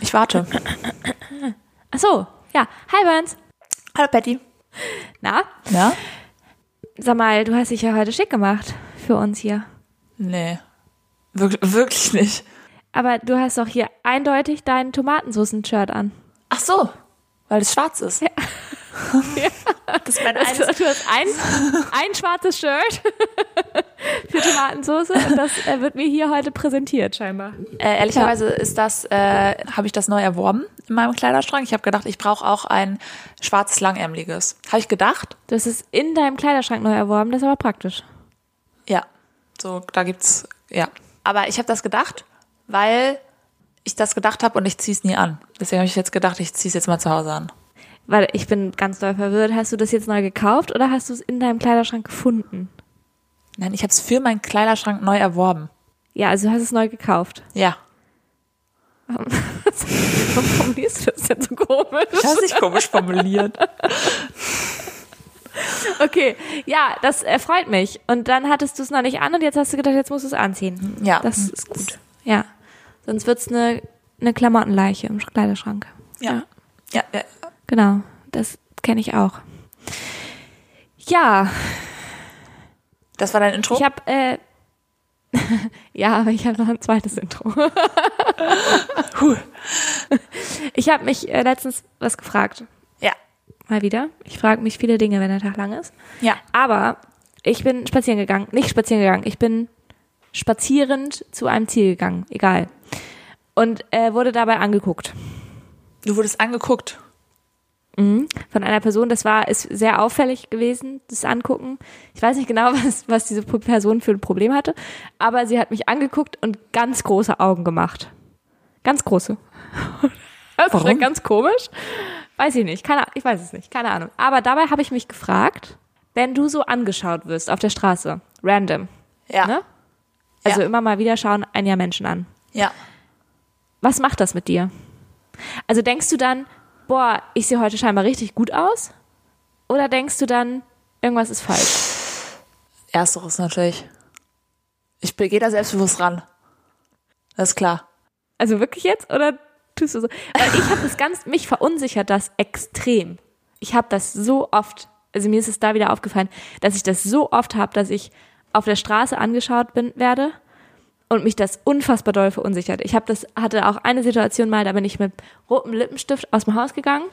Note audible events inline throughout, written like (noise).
Ich warte. Ach so, ja. Hi Burns. Hallo Patty. Na? Ja? Sag mal, du hast dich ja heute schick gemacht für uns hier. Nee. Wir wirklich nicht. Aber du hast doch hier eindeutig dein Tomatensoßen-Shirt an. Ach so, weil es schwarz ist. Ja. (laughs) Das ist mein eines. Du hast ein, ein schwarzes Shirt (laughs) für Tomatensauce und das äh, wird mir hier heute präsentiert scheinbar. Äh, ehrlicherweise ja. ist das, äh, habe ich das neu erworben in meinem Kleiderschrank. Ich habe gedacht, ich brauche auch ein schwarzes langärmeliges. Habe ich gedacht. Das ist in deinem Kleiderschrank neu erworben, das ist aber praktisch. Ja, so da gibt's ja. Aber ich habe das gedacht, weil ich das gedacht habe und ich ziehe es nie an. Deswegen habe ich jetzt gedacht, ich ziehe es jetzt mal zu Hause an. Weil ich bin ganz doll verwirrt. Hast du das jetzt neu gekauft oder hast du es in deinem Kleiderschrank gefunden? Nein, ich habe es für meinen Kleiderschrank neu erworben. Ja, also du hast es neu gekauft. Ja. Warum (laughs) formulierst du das denn so komisch? Ich habe nicht komisch formuliert. (laughs) Okay, ja, das erfreut mich. Und dann hattest du es noch nicht an und jetzt hast du gedacht, jetzt musst du es anziehen. Ja, das ist gut. Ja, sonst wird's eine eine Klamottenleiche im Kleiderschrank. Ja, ja, ja. Genau, das kenne ich auch. Ja. Das war dein Intro? Ich habe äh, (laughs) ja, aber ich habe noch ein zweites Intro. (laughs) ich habe mich äh, letztens was gefragt. Ja. Mal wieder. Ich frage mich viele Dinge, wenn der Tag lang ist. Ja. Aber ich bin spazieren gegangen. Nicht spazieren gegangen. Ich bin spazierend zu einem Ziel gegangen. Egal. Und äh, wurde dabei angeguckt. Du wurdest angeguckt? Mhm. Von einer Person, das war, ist sehr auffällig gewesen, das Angucken. Ich weiß nicht genau, (laughs) was, was diese Person für ein Problem hatte, aber sie hat mich angeguckt und ganz große Augen gemacht. Ganz große. (laughs) Das Warum? ist ganz komisch. Weiß ich nicht. Keine, ich weiß es nicht. Keine Ahnung. Aber dabei habe ich mich gefragt, wenn du so angeschaut wirst auf der Straße, random, Ja. ne? Also Ja. immer mal wieder schauen ein ja Menschen an. Ja. Was macht das mit dir? Also denkst du dann, boah, ich sehe heute scheinbar richtig gut aus? Oder denkst du dann, irgendwas ist falsch? Ersteres natürlich. Ich gehe da selbstbewusst ran. Das ist klar. Also wirklich jetzt? Oder tust du so? Weil ich habe das ganz, mich verunsichert das extrem. Ich habe das so oft, also mir ist es da wieder aufgefallen, dass ich das so oft habe, dass ich auf der Straße angeschaut bin, werde und mich das unfassbar doll verunsichert. Ich habe das, hatte auch eine Situation mal, da bin ich mit rotem Lippenstift aus dem Haus gegangen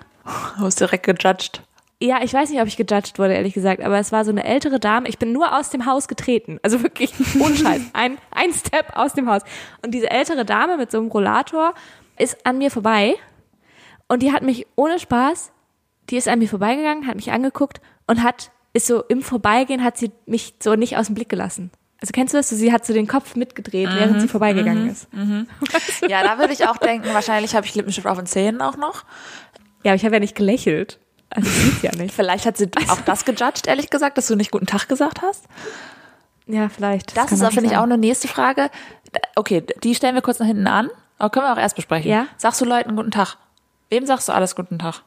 Du hast direkt gejudged. Ja, ich weiß nicht, ob ich gejudged wurde, ehrlich gesagt, aber es war so eine ältere Dame. Ich bin nur aus dem Haus getreten. Also wirklich, (laughs) ohne Scheiß. Ein, ein Step aus dem Haus. Und diese ältere Dame mit so einem Rollator ist an mir vorbei. Und die hat mich ohne Spaß, die ist an mir vorbeigegangen, hat mich angeguckt und hat, ist so im Vorbeigehen, hat sie mich so nicht aus dem Blick gelassen. Also kennst du das? Sie hat so den Kopf mitgedreht, während sie vorbeigegangen ist. (laughs) Ja, da würde ich auch denken, wahrscheinlich habe ich Lippenstift auf den Zähnen auch noch. Ja, aber ich habe ja nicht gelächelt. Also sieht's ja nicht. Vielleicht hat sie auch das gejudged, ehrlich gesagt, dass du nicht guten Tag gesagt hast. Ja, vielleicht. Das, kann ist, finde ich, auch eine nächste Frage. Okay, die stellen wir kurz nach hinten an. Aber können wir auch erst besprechen. Ja. Sagst du Leuten guten Tag? Wem sagst du alles guten Tag?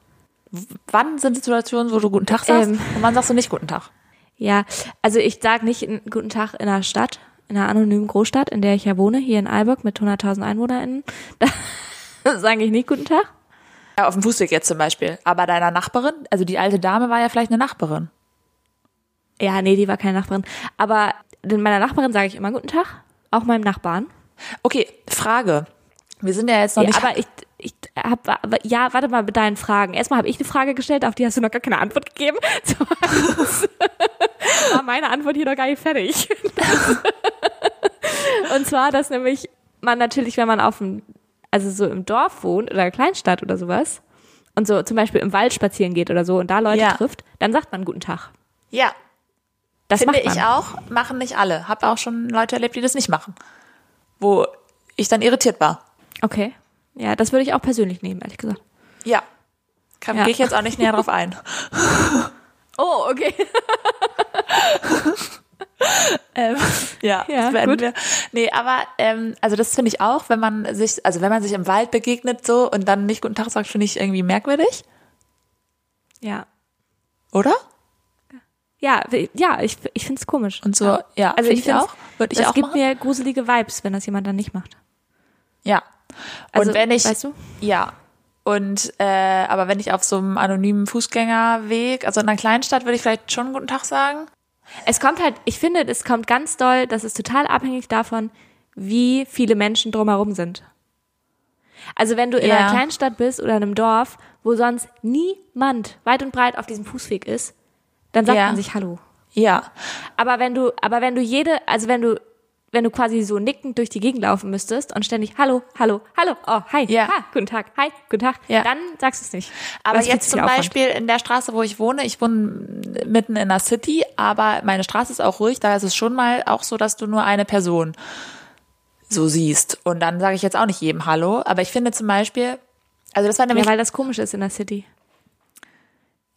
Wann sind Situationen, wo du guten Tag sagst Ähm. und wann sagst du nicht guten Tag? Ja, also ich sage nicht einen guten Tag in einer Stadt, in einer anonymen Großstadt, in der ich ja wohne, hier in Alburg mit 100.000 EinwohnerInnen. (laughs) Da sage ich nicht guten Tag. Ja, auf dem Fußweg jetzt zum Beispiel. Aber deiner Nachbarin, also die alte Dame war ja vielleicht eine Nachbarin. Ja, nee, die war keine Nachbarin. Aber meiner Nachbarin sage ich immer guten Tag, auch meinem Nachbarn. Okay, Frage. Wir sind ja jetzt noch Ja, nicht. aber ich, ich hab, aber, ja, warte mal mit deinen Fragen. Erstmal habe ich eine Frage gestellt, auf die hast du noch gar keine Antwort gegeben. (laughs) War meine Antwort hier noch gar nicht fertig. (laughs) Und zwar, dass nämlich man natürlich, wenn man auf dem, also so im Dorf wohnt oder Kleinstadt oder sowas und so zum Beispiel im Wald spazieren geht oder so und da Leute Ja. trifft, dann sagt man guten Tag. ja, Das finde ich auch. Machen nicht alle. Hab auch schon Leute erlebt, die das nicht machen. Wo ich dann irritiert war. Okay. Ja, das würde ich auch persönlich nehmen, ehrlich gesagt. Ja. Kann, Ja. Gehe ich jetzt auch nicht näher drauf ein. (laughs) Oh, okay. (laughs) (laughs) Ähm, ja, Ja, das werden gut. wir. Nee, aber ähm, also das finde ich auch, wenn man sich, also wenn man sich im Wald begegnet so und dann nicht guten Tag sagt, finde ich irgendwie merkwürdig, Ja. oder? Ja, ja, ich, ich finde es komisch. Und so, ja, Also finde ich ich auch. Würde ich das auch gibt machen. mir gruselige Vibes, wenn das jemand dann nicht macht. Ja. Und Also, wenn ich, weißt du? ja. Und äh, aber wenn ich auf so einem anonymen Fußgängerweg, also in einer Kleinstadt, würde ich vielleicht schon einen guten Tag sagen. Es kommt halt, ich finde, es kommt ganz doll, das ist total abhängig davon, wie viele Menschen drumherum sind. Also wenn du in Ja. einer Kleinstadt bist oder in einem Dorf, wo sonst niemand weit und breit auf diesem Fußweg ist, dann sagt Ja. man sich Hallo. Ja. Aber wenn du, aber wenn du jede, also wenn du, wenn du quasi so nickend durch die Gegend laufen müsstest und ständig Hallo, Hallo, Hallo, oh, hi, Ja. ha, guten Tag, hi, guten Tag, Ja. dann sagst du es nicht. Aber jetzt zu zum Aufwand. Beispiel in der Straße, wo ich wohne, ich wohne mitten in der City, aber meine Straße ist auch ruhig, da ist es schon mal auch so, dass du nur eine Person so siehst. Und dann sage ich jetzt auch nicht jedem Hallo, aber ich finde zum Beispiel, also das war nämlich, Ja, weil das komisch ist in der City.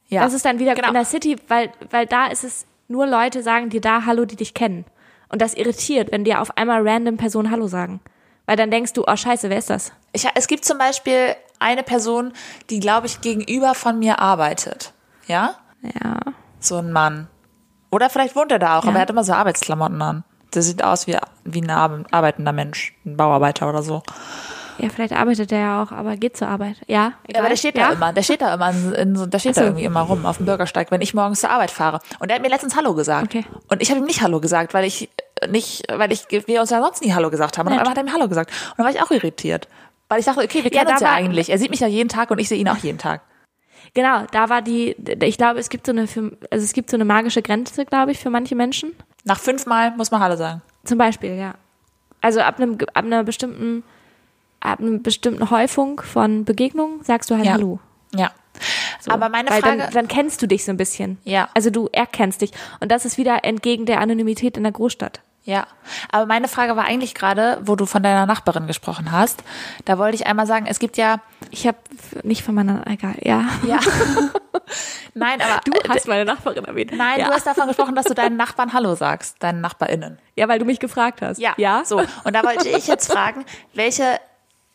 ja, Das ist dann wieder Genau. in der City, weil, weil da ist es nur Leute sagen dir da Hallo, die dich kennen. Und das irritiert, wenn dir auf einmal random Personen Hallo sagen. Weil dann denkst du, oh scheiße, wer ist das? Ich, es gibt zum Beispiel eine Person, die, glaube ich, gegenüber von mir arbeitet. Ja? Ja. So ein Mann. Oder vielleicht wohnt er da auch, Ja. aber er hat immer so Arbeitsklamotten an. Der sieht aus wie, wie ein ar- arbeitender Mensch, ein Bauarbeiter oder so. Ja, vielleicht arbeitet er ja auch, aber geht zur Arbeit. Ja, Ja, aber der steht ja? da immer, der steht da immer, in, so, der steht so. da irgendwie immer rum auf dem Bürgersteig, wenn ich morgens zur Arbeit fahre. Und er hat mir letztens Hallo gesagt. Okay. Und ich habe ihm nicht Hallo gesagt, weil ich nicht, weil ich, wir uns ja sonst nie Hallo gesagt haben. Und einmal hat er mir Hallo gesagt. Und dann war ich auch irritiert. Weil ich dachte, okay, wir Ja, kennen uns da ja eigentlich. Er sieht mich ja jeden Tag und ich sehe ihn auch jeden Tag. Genau, da war die, ich glaube, es gibt so eine, also es gibt so eine magische Grenze, glaube ich, für manche Menschen. Nach fünfmal muss man Hallo sagen. Zum Beispiel, ja. Also ab einem, ab einer bestimmten, ab einer bestimmten Häufung von Begegnungen sagst du halt Ja. Hallo. Ja. Aber meine Weil Frage, dann, dann kennst du dich so ein bisschen. Ja. Also du erkennst dich. Und das ist wieder entgegen der Anonymität in der Großstadt. Ja, aber meine Frage war eigentlich gerade, wo du von deiner Nachbarin gesprochen hast. Da wollte ich einmal sagen, es gibt ja, Ich habe nicht von meiner, egal, ja. ja, (laughs) nein, aber Du hast meine Nachbarin erwähnt. nein, ja. du hast davon gesprochen, dass du deinen Nachbarn Hallo sagst, deinen NachbarInnen. Ja, weil du mich gefragt hast. Ja, Ja. So und da wollte ich jetzt fragen, welche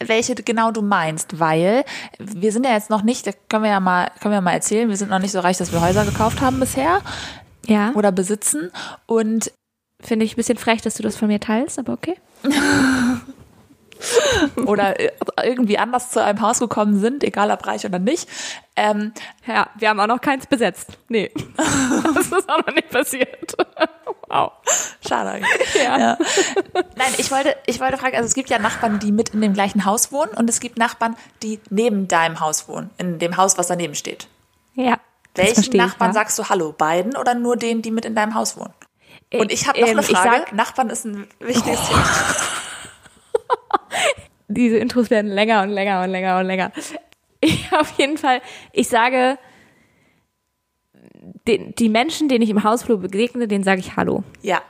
welche genau du meinst, weil wir sind ja jetzt noch nicht, das können wir ja mal, können wir mal erzählen, wir sind noch nicht so reich, dass wir Häuser gekauft haben bisher Ja. oder besitzen und Finde ich ein bisschen frech, dass du das von mir teilst, aber okay. (laughs) (laughs) oder irgendwie anders zu einem Haus gekommen sind, egal ob reich oder nicht. Ähm, Ja, wir haben auch noch keins besetzt. Nee. (laughs) das ist auch noch nicht passiert. wow. Schade eigentlich. Ja. Nein, ich wollte, ich wollte fragen, also es gibt ja Nachbarn, die mit in dem gleichen Haus wohnen und es gibt Nachbarn, die neben deinem Haus wohnen, in dem Haus, was daneben steht. Ja. Welchen verstehe ich, Nachbarn ja. sagst du Hallo? Beiden oder nur denen, die mit in deinem Haus wohnen? Und ich habe noch Ähm, eine Frage. sag- Nachbarn ist ein wichtiges Thema. (laughs) (laughs) diese Intros werden länger und länger und länger und länger. Ich auf jeden Fall, ich sage, den, die Menschen, denen ich im Hausflur begegne, denen sage ich Hallo. Ja,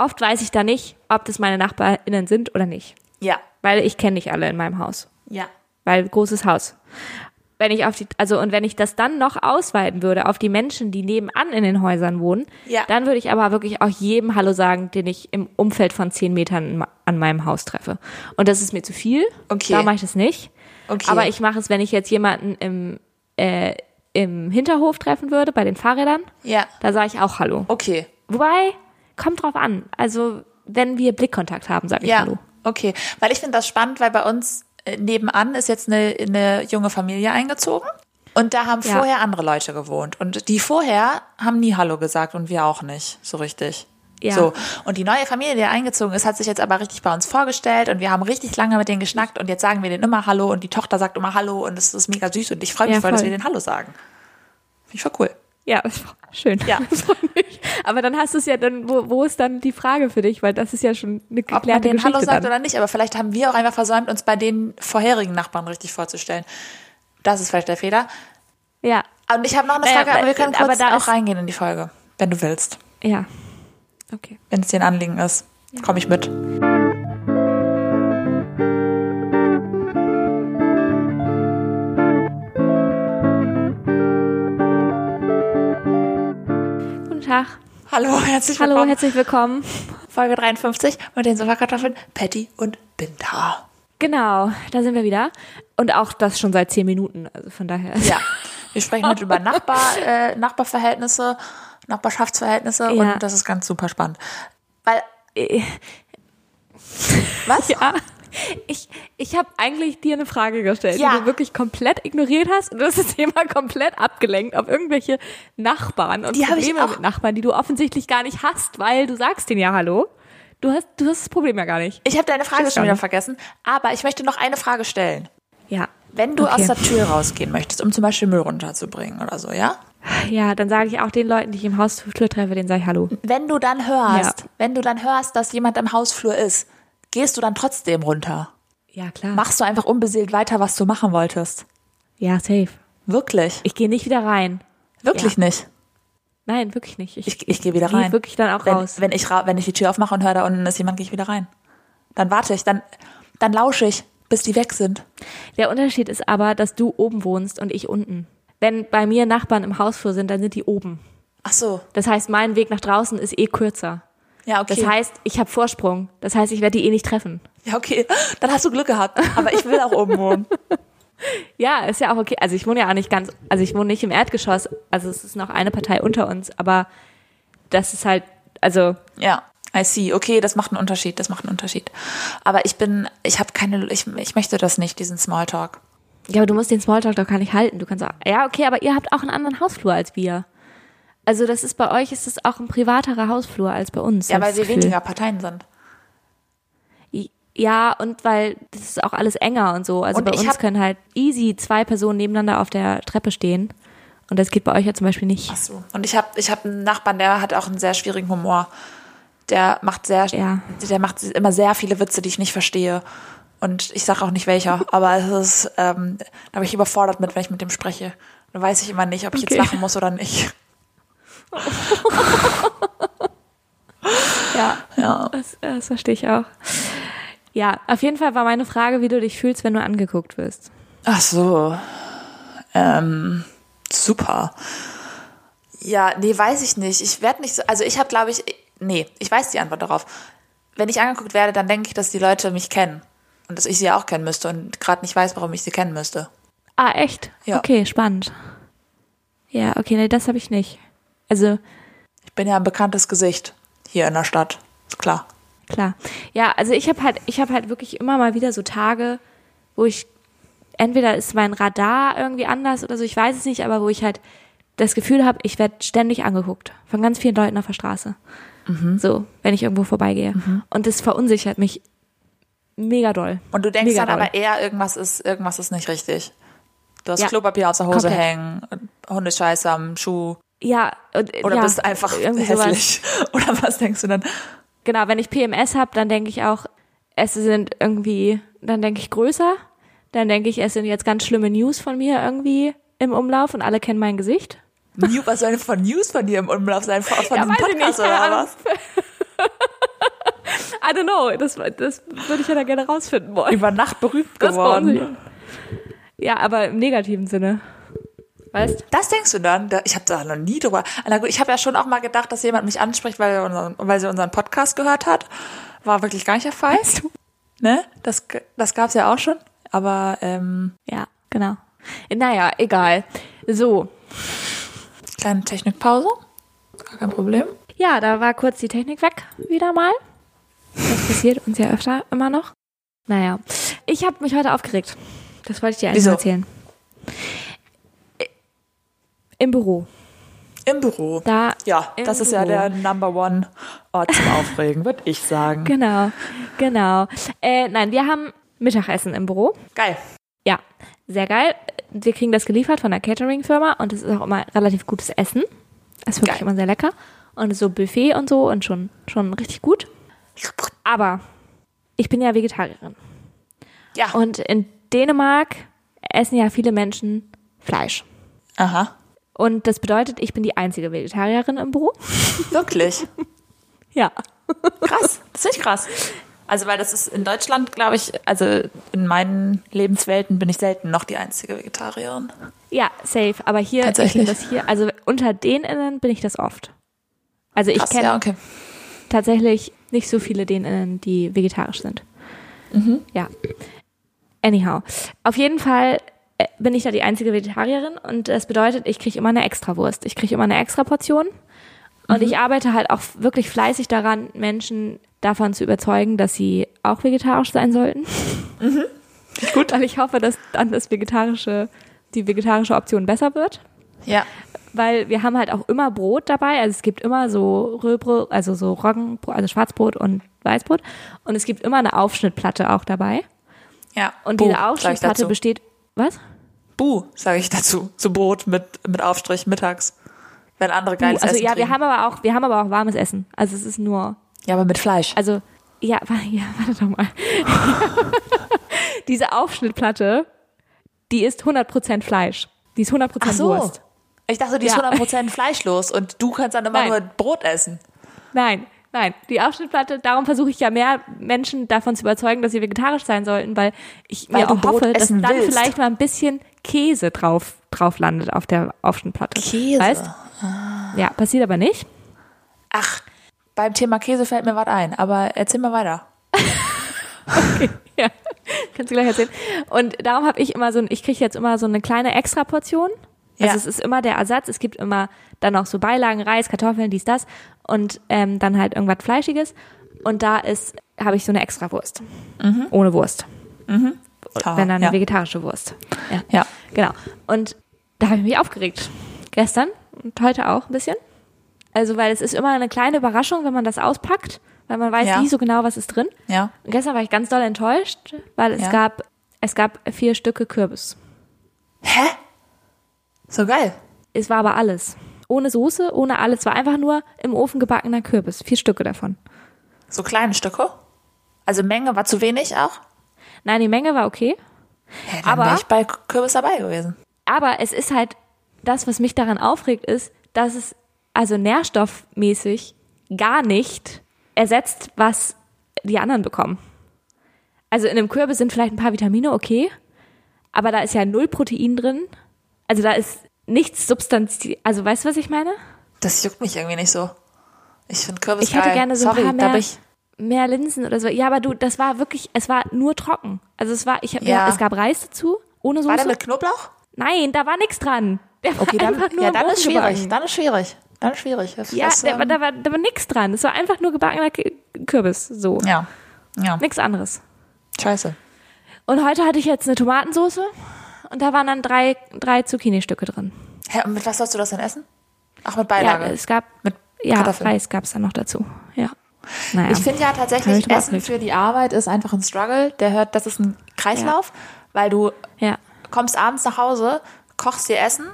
Oft weiß ich da nicht, ob das meine NachbarInnen sind oder nicht. ja, Weil ich kenne nicht alle in meinem Haus. ja. Weil großes Haus. Wenn ich auf die, also und wenn ich das dann noch ausweiten würde auf die Menschen, die nebenan in den Häusern wohnen, Ja. dann würde ich aber wirklich auch jedem Hallo sagen, den ich im Umfeld von zehn Metern an meinem Haus treffe. Und das ist mir zu viel. Okay. Da mache ich das nicht. Okay. Aber ich mache es, wenn ich jetzt jemanden im, äh, im Hinterhof treffen würde, bei den Fahrrädern, Ja, da sage ich auch Hallo. okay. Wobei, kommt drauf an. Also, wenn wir Blickkontakt haben, sage ich Ja, Hallo. okay. Weil ich finde das spannend, weil bei uns nebenan ist jetzt eine, eine junge Familie eingezogen. Und da haben Ja. vorher andere Leute gewohnt. Und die vorher haben nie Hallo gesagt und wir auch nicht, so richtig. Ja. So. Und die neue Familie, die eingezogen ist, hat sich jetzt aber richtig bei uns vorgestellt und wir haben richtig lange mit denen geschnackt und jetzt sagen wir denen immer Hallo und die Tochter sagt immer Hallo und es ist mega süß und ich freue mich Ja, voll, dass voll. wir denen Hallo sagen. Finde ich voll cool. Ja, (laughs) schön. Ja. Aber dann hast du es ja dann, wo, wo ist dann die Frage für dich? Weil das ist ja schon eine Ob man geklärte denen Geschichte Hallo sagt dann. oder nicht, aber vielleicht haben wir auch einfach versäumt, uns bei den vorherigen Nachbarn richtig vorzustellen. Das ist vielleicht der Fehler. Ja, Und ich habe noch eine Frage, aber wir können aber kurz da auch reingehen in die Folge, wenn du willst. ja. Okay. Wenn es dir ein Anliegen ist, komme ich mit. Tag. Hallo, herzlich Hallo, willkommen. herzlich willkommen. Folge 53 mit den Sofakartoffeln Patty und Binta. Genau, da sind wir wieder. Und auch das schon seit zehn Minuten. Also von daher. Ja, wir sprechen heute über Nachbar, (laughs) äh, Nachbarverhältnisse, Nachbarschaftsverhältnisse Ja. und das ist ganz super spannend. Weil, Äh, was? (laughs) Ja. Ich, ich habe eigentlich dir eine Frage gestellt, Ja. die du wirklich komplett ignoriert hast und du hast das Thema komplett abgelenkt auf irgendwelche Nachbarn und Die Probleme mit Nachbarn, die du offensichtlich gar nicht hast, weil du sagst denen ja Hallo. Du hast, du hast das Problem ja gar nicht. Ich habe deine Frage schon wieder vergessen, aber ich möchte noch eine Frage stellen. Ja. Wenn du Okay. aus der Tür rausgehen möchtest, um zum Beispiel Müll runterzubringen oder so, ja? Ja, dann sage ich auch den Leuten, die ich im Hausflur treffe, denen sage ich Hallo. Wenn du dann hörst, Ja. wenn du dann hörst, dass jemand im Hausflur ist, gehst du dann trotzdem runter? Ja, klar. Machst du einfach unbeseelt weiter, was du machen wolltest? Ja, safe. Wirklich? Ich gehe nicht wieder rein. Wirklich nicht. Nein, wirklich nicht. Ich, ich gehe wieder geh rein. wirklich dann auch wenn, raus. Wenn ich, wenn ich die Tür aufmache und höre, da unten ist jemand, gehe ich wieder rein. Dann warte ich, dann, dann lausche ich, bis die weg sind. Der Unterschied ist aber, dass du oben wohnst und ich unten. Wenn bei mir Nachbarn im Hausflur sind, dann sind die oben. Ach so. Das heißt, mein Weg nach draußen ist eh kürzer. Ja, okay. Das heißt, ich habe Vorsprung. Das heißt, ich werde die eh nicht treffen. ja, okay. (laughs) Dann hast du Glück gehabt. Aber ich will auch oben wohnen. (laughs) Ja, ist ja auch okay. Also ich wohne ja auch nicht ganz, also ich wohne nicht im Erdgeschoss. Also es ist noch eine Partei unter uns, aber das ist halt, also Ja, I see. Okay, das macht einen Unterschied, das macht einen Unterschied. Aber ich bin, ich habe keine, ich, ich möchte das nicht, diesen Smalltalk. Ja, aber du musst den Smalltalk doch gar nicht halten. Du kannst auch, ja, okay, aber ihr habt auch einen anderen Hausflur als wir. Also das ist bei euch ist es auch ein privaterer Hausflur als bei uns. Ja, weil Gefühl. weniger Parteien sind. Ja, und weil das ist auch alles enger und so. Also Und bei uns können halt easy zwei Personen nebeneinander auf der Treppe stehen. Und das geht bei euch ja zum Beispiel nicht. Ach so. Und ich habe ich hab einen Nachbarn, der hat auch einen sehr schwierigen Humor. Der macht sehr, Ja. der macht immer sehr viele Witze, die ich nicht verstehe. Und ich sage auch nicht welcher, (laughs) aber es ist, ähm, da bin ich überfordert mit, wenn ich mit dem spreche. Dann weiß ich immer nicht, ob ich Okay. jetzt lachen muss oder nicht. Ja, Ja. das, das verstehe ich auch. Ja, auf jeden Fall war meine Frage, wie du dich fühlst, wenn du angeguckt wirst. Ach so. Ähm, super. Ja, nee, weiß ich nicht. Ich werde nicht so, also ich habe, glaube ich, nee, ich weiß die Antwort darauf. Wenn ich angeguckt werde, dann denke ich, dass die Leute mich kennen. Und dass ich sie ja auch kennen müsste und gerade nicht weiß, warum ich sie kennen müsste. Ah, echt? Ja. Okay, spannend. Ja, okay, nee, das habe ich nicht. Also, Ich bin ja ein bekanntes Gesicht hier in der Stadt. Klar. klar. Ja, also ich habe halt, ich habe halt wirklich immer mal wieder so Tage, wo ich entweder ist mein Radar irgendwie anders oder so, ich weiß es nicht, aber wo ich halt das Gefühl habe, ich werde ständig angeguckt von ganz vielen Leuten auf der Straße. So, wenn ich irgendwo vorbeigehe. Und das verunsichert mich mega doll. Und du denkst Mega dann doll. aber eher, irgendwas ist, irgendwas ist nicht richtig. Du hast Ja. Klopapier aus der Hose Komplett. hängen, Hundescheiße am Schuh Ja, und, oder ja, bist einfach irgendwie sowas. hässlich. (laughs) Oder was denkst du dann? Genau, wenn ich PMS habe, dann denke ich auch, es sind irgendwie, dann denke ich größer. Dann denke ich, es sind jetzt ganz schlimme News von mir irgendwie im Umlauf und alle kennen mein Gesicht. New, was soll denn von News von dir im Umlauf sein? Von, von Ja, diesem Podcast nicht, oder was? (laughs) I don't know, das, das würde ich ja da gerne rausfinden wollen. Über Nacht berühmt geworden. Ja, aber im negativen Sinne. Weißt? Das denkst du dann? Da- Ich habe da noch nie drüber. Na gut, ich habe ja schon auch mal gedacht, dass jemand mich anspricht, weil, unseren, weil sie unseren Podcast gehört hat. War wirklich gar nicht der Fall. Ne? Das, das gab's ja auch schon. Aber ähm, Ja, genau. Naja, egal. So. kleine Technikpause. Gar kein Problem. Ja, da war kurz die Technik weg, wieder mal. Das passiert uns ja öfter immer noch. Naja, ich habe mich heute aufgeregt. Das wollte ich dir eigentlich Wieso? erzählen. Im Büro. Im Büro. Da Ja, das ist ja Büro. der Number One Ort zum Aufregen, würde ich sagen. Genau, genau. Äh, nein, wir haben Mittagessen im Büro. Geil. Ja, sehr geil. Wir kriegen das geliefert von der Catering-Firma und es ist auch immer relativ gutes Essen. Es ist wirklich Geil. immer sehr lecker. Und so Buffet und so und schon, schon richtig gut. Aber ich bin ja Vegetarierin. Ja. Und in Dänemark essen ja viele Menschen Fleisch. Aha. Und das bedeutet, ich bin die einzige Vegetarierin im Büro. (laughs) Wirklich. Ja. Krass. Das ist echt krass. Also, weil das ist in Deutschland, glaube ich, also in meinen Lebenswelten bin ich selten noch die einzige Vegetarierin. Ja, safe. Aber hier, ich Tatsächlich. bin das hier, also unter DänInnen bin ich das oft. Also ich kenne ja, okay. tatsächlich nicht so viele DänInnen, die vegetarisch sind. Mhm. Ja. Anyhow. Auf jeden Fall bin ich da die einzige Vegetarierin und das bedeutet, ich kriege immer eine Extrawurst. Ich kriege immer eine extra Portion. Und Mhm. ich arbeite halt auch wirklich fleißig daran, Menschen davon zu überzeugen, dass sie auch vegetarisch sein sollten. Gut. Weil ich hoffe, dass dann das vegetarische, die vegetarische Option besser wird. Ja. Weil wir haben halt auch immer Brot dabei. Also es gibt immer so Röhbrot, also so Roggenbrot, also Schwarzbrot und Weißbrot. Und es gibt immer eine Aufschnittplatte auch dabei. Ja. Und diese Aufschnittplatte besteht. Was? Buh, sage ich dazu. Zu Brot mit, mit Aufstrich mittags. Wenn andere geiles also Essen ja, wir haben aber auch, wir haben aber auch warmes Essen. Also es ist nur, Ja, aber mit Fleisch. also ja, ja (laughs) warte doch mal. (laughs) Diese Aufschnittplatte, die ist 100% Fleisch. Die ist 100% Ach so. Wurst. Ich dachte, die ist Ja. 100% fleischlos und du kannst dann immer Nein. nur Brot essen. Nein, nein. Die Aufschnittplatte, darum versuche ich ja mehr Menschen davon zu überzeugen, dass sie vegetarisch sein sollten, weil ich Weil mir auch hoffe, dass dann willst. vielleicht mal ein bisschen Käse drauf, drauf landet auf der Aufschnittplatte. Käse? Weißt? Ja, passiert aber nicht. Ach, beim Thema Käse fällt mir was ein, aber erzähl mal weiter. (laughs) Ja, (laughs) kannst du gleich erzählen. Und darum habe ich immer so, ein, ich kriege jetzt immer so eine kleine Extraportion. Also Ja. es ist immer der Ersatz. Es gibt immer dann auch so Beilagen, Reis, Kartoffeln, dies, das und ähm, dann halt irgendwas Fleischiges. Und da ist, habe ich so eine Extrawurst. Ohne Wurst. Ah, Wenn dann eine ja. vegetarische Wurst. Ja. Ja. Genau. Und da habe ich mich aufgeregt. Gestern und heute auch ein bisschen. Also, weil es ist immer eine kleine Überraschung, wenn man das auspackt, weil man weiß Ja. nie so genau, was ist drin. Ja. Und gestern war ich ganz doll enttäuscht, weil es Ja. gab, es gab vier Stücke Kürbis. Hä? So geil. Es war aber alles. Ohne Soße, ohne alles. Es war einfach nur im Ofen gebackener Kürbis. Vier Stücke davon. So kleine Stücke. Also Menge war zu wenig auch. Nein, die Menge war okay. Ja, dann Aber- wäre ich bei Kürbis dabei gewesen. Aber es ist halt, das, was mich daran aufregt, ist, dass es also nährstoffmäßig gar nicht ersetzt, was die anderen bekommen. Also in einem Kürbis sind vielleicht ein paar Vitamine, okay, aber da ist ja null Protein drin. Also da ist nichts substanziell. Also weißt du, was ich meine? Das juckt mich irgendwie nicht so. Ich finde Kürbis Ich hätte geil. gerne so Sorry, ein paar mehr, mehr Linsen oder so. Ja, aber du, das war wirklich, es war nur trocken. Also es war, ich hab, Ja. es gab Reis dazu, ohne War der Soße. mit Knoblauch? Nein, da war nichts dran. Der war Okay, dann, ja, dann ist schwierig. Dann ist schwierig. Dann ist schwierig. Das, Ja, das, da, war- ähm, da war, da war nichts dran. Es war einfach nur gebackener Kürbis. So. ja. Ja. Nichts anderes. Scheiße. Und heute hatte ich jetzt eine Tomatensauce und da waren dann drei, drei Zucchini-Stücke drin. Hä, und mit was sollst du das denn essen? Ach, mit Ja, Beilage. es gab, mit ja, Kartoffeln. Reis gab es dann noch dazu. Ja. Naja. Ich finde ja tatsächlich, Essen für die Arbeit ist einfach ein Struggle. Der hört, das ist ein Kreislauf, weil du ja. kommst abends nach Hause, kochst dir Essen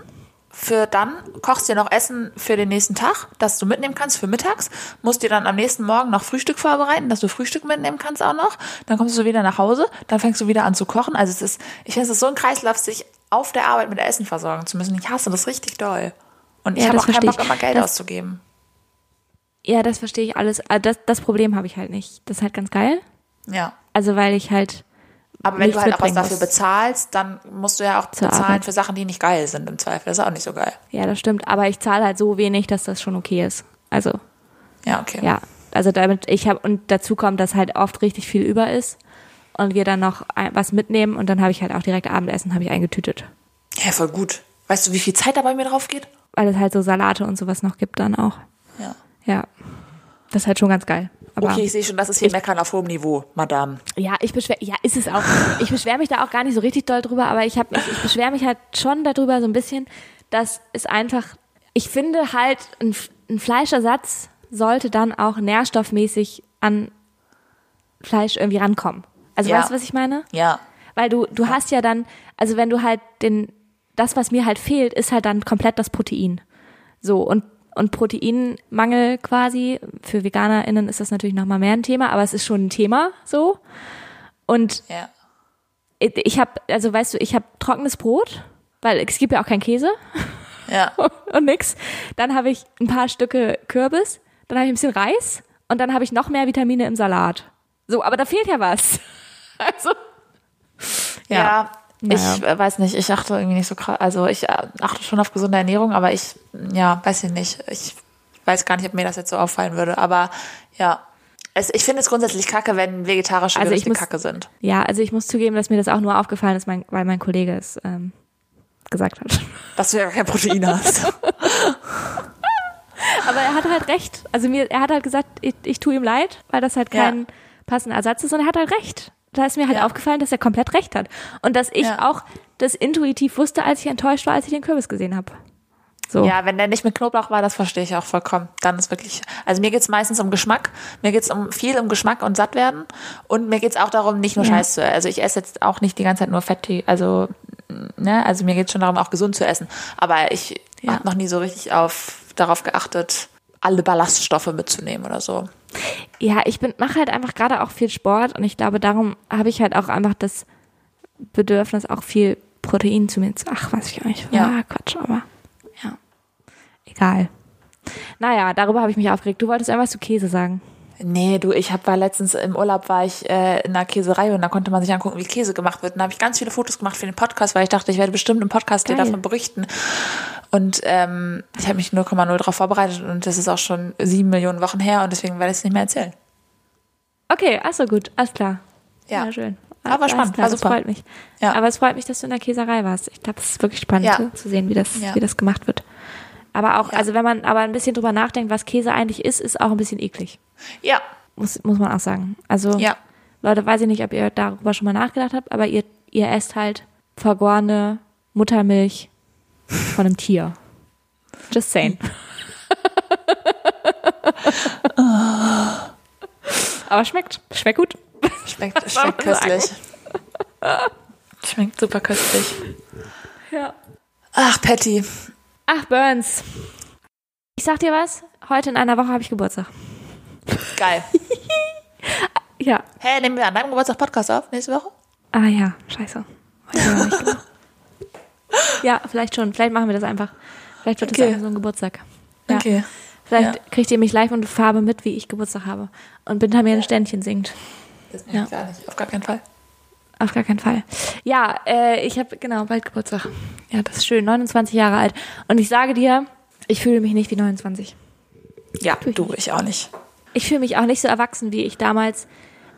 für dann, kochst dir noch Essen für den nächsten Tag, das du mitnehmen kannst für mittags, musst dir dann am nächsten Morgen noch Frühstück vorbereiten, dass du Frühstück mitnehmen kannst auch noch. Dann kommst du wieder nach Hause, dann fängst du wieder an zu kochen. Also es ist, ich finde, es ist so ein Kreislauf, sich auf der Arbeit mit Essen versorgen zu müssen. Ich hasse das richtig doll. Und ich Ja, habe das auch keinen Bock, ich. immer Geld Das- auszugeben. Ja, das verstehe ich alles. Aber Das, das Problem habe ich halt nicht. Das ist halt ganz geil. Ja. Also weil ich halt, Aber wenn du halt auch was dafür bezahlst, dann musst du ja auch bezahlen Arbeit. für Sachen, die nicht geil sind im Zweifel. Das ist auch nicht so geil. ja, das stimmt. Aber ich zahle halt so wenig, dass das schon okay ist. Also Ja, okay. ja, also damit ich habe und dazu kommt, dass halt oft richtig viel über ist und wir dann noch was mitnehmen und dann habe ich halt auch direkt Abendessen habe ich eingetütet, Ja, voll gut. Weißt du, wie viel Zeit da bei mir drauf geht? weil es halt so Salate und sowas noch gibt dann auch. Ja. Ja, das ist halt schon ganz geil. Aber Okay, ich sehe schon, das ist hier Meckern auf hohem Niveau, Madame. ja, ich beschwer, ja, ist es auch. Ich beschwere mich da auch gar nicht so richtig doll drüber, aber ich habe, ich, ich beschwere mich halt schon darüber so ein bisschen, dass es einfach, ich finde halt ein, ein Fleischersatz sollte dann auch nährstoffmäßig an Fleisch irgendwie rankommen. Also Ja. weißt du, was ich meine? Ja. Weil du, du hast ja dann, also wenn du halt den, das, was mir halt fehlt, ist halt dann komplett das Protein. So, und, und Proteinmangel quasi, für VeganerInnen ist das natürlich nochmal mehr ein Thema, aber es ist schon ein Thema, so. Und Ja. ich- ich habe, also weißt du, ich habe trockenes Brot, weil es gibt ja auch keinen Käse Ja. (laughs) und nix. Dann habe ich ein paar Stücke Kürbis, dann habe ich ein bisschen Reis und dann habe ich noch mehr Vitamine im Salat. So, aber da fehlt ja was. (laughs) Also, Ja. Ich Naja. äh, weiß nicht, ich achte irgendwie nicht so krass. Also ich äh, achte schon auf gesunde Ernährung, aber ich, ja, weiß ich nicht. Ich weiß gar nicht, ob mir das jetzt so auffallen würde. Aber ja, es, ich finde es grundsätzlich kacke, wenn vegetarische Also ich Gerichte muss- kacke sind. Ja, also ich muss zugeben, dass mir das auch nur aufgefallen ist, mein, weil mein Kollege es ähm, gesagt hat. Dass du ja kein Protein hast. (laughs) (laughs) aber er hat halt recht. Also mir, er hat halt gesagt, ich, ich tue ihm leid, weil das halt kein Ja. passender Ersatz ist und er hat halt recht. Da ist mir halt Ja. aufgefallen, dass er komplett recht hat. Und dass ich Ja. auch das intuitiv wusste, als ich enttäuscht war, als ich den Kürbis gesehen habe. So. Ja, wenn der nicht mit Knoblauch war, das verstehe ich auch vollkommen. Dann ist wirklich, also mir geht's meistens um Geschmack. Mir geht's um viel um Geschmack und satt werden. Und mir geht's auch darum, nicht nur Ja. Scheiß zu Also ich esse jetzt auch nicht die ganze Zeit nur Fett, also, ne, also mir geht's schon darum, auch gesund zu essen. Aber ich Ja. habe noch nie so richtig auf, darauf geachtet, alle Ballaststoffe mitzunehmen oder so. Ja, ich bin mache halt einfach gerade auch viel Sport und ich glaube, darum habe ich halt auch einfach das Bedürfnis, auch viel Protein zu mir zu. Ach, weiß ich nicht. Ja. Ah, Quatsch, aber. Egal. Naja, darüber habe ich mich aufgeregt. Du wolltest irgendwas zu Käse sagen. Nee, du, ich hab, war letztens im Urlaub, war ich äh, in einer Käserei und da konnte man sich angucken, wie Käse gemacht wird. Und da habe ich ganz viele Fotos gemacht für den Podcast, weil ich dachte, ich werde bestimmt im Podcast dir Geil. davon berichten. Und ähm, ich habe mich 0,0 darauf vorbereitet und das ist auch schon sieben Millionen Wochen her und deswegen werde ich es nicht mehr erzählen. Okay, also gut, alles klar. Ja. schön. Aber Alles spannend, klar, war das super. freut mich. Ja. Aber es freut mich, dass du in der Käserei warst. Ich glaube, es ist wirklich spannend Ja. zu- zu sehen, wie das, Ja. wie das gemacht wird. Aber auch, Ja. also wenn man aber ein bisschen drüber nachdenkt, was Käse eigentlich ist, ist auch ein bisschen eklig. Ja, Muss, muss man auch sagen. Also, ja. Leute, weiß ich nicht, ob ihr darüber schon mal nachgedacht habt, aber ihr, ihr esst halt vergorene Muttermilch von einem Tier. Just saying. (laughs) aber schmeckt. Schmeckt gut. Schmeckt, (laughs) schmeckt köstlich. (laughs) Schmeckt super köstlich. Ja. Ach, Patty. Ach, Burns. Ich sag dir was, heute in einer Woche habe ich Geburtstag. Geil. (laughs) Ja. Hä, nehmen wir an deinem Geburtstag Podcast auf nächste Woche? Ah ja, scheiße. (laughs) Ja, vielleicht schon. Vielleicht machen wir das einfach. Vielleicht wird das Okay. einfach so ein Geburtstag. Ja. Okay. Vielleicht Ja. kriegt ihr mich live und Farbe mit, wie ich Geburtstag habe. Und hinter mir ein Ständchen singt. Das ich gar nicht. Auf gar keinen Fall. Auf gar keinen Fall. Ja, äh, ich habe genau bald Geburtstag. Ja, das ist schön. 29 Jahre alt. Und ich sage dir, ich fühle mich nicht wie 29. Ja, ich du, ich auch nicht. Ich fühle mich auch nicht so erwachsen, wie ich damals.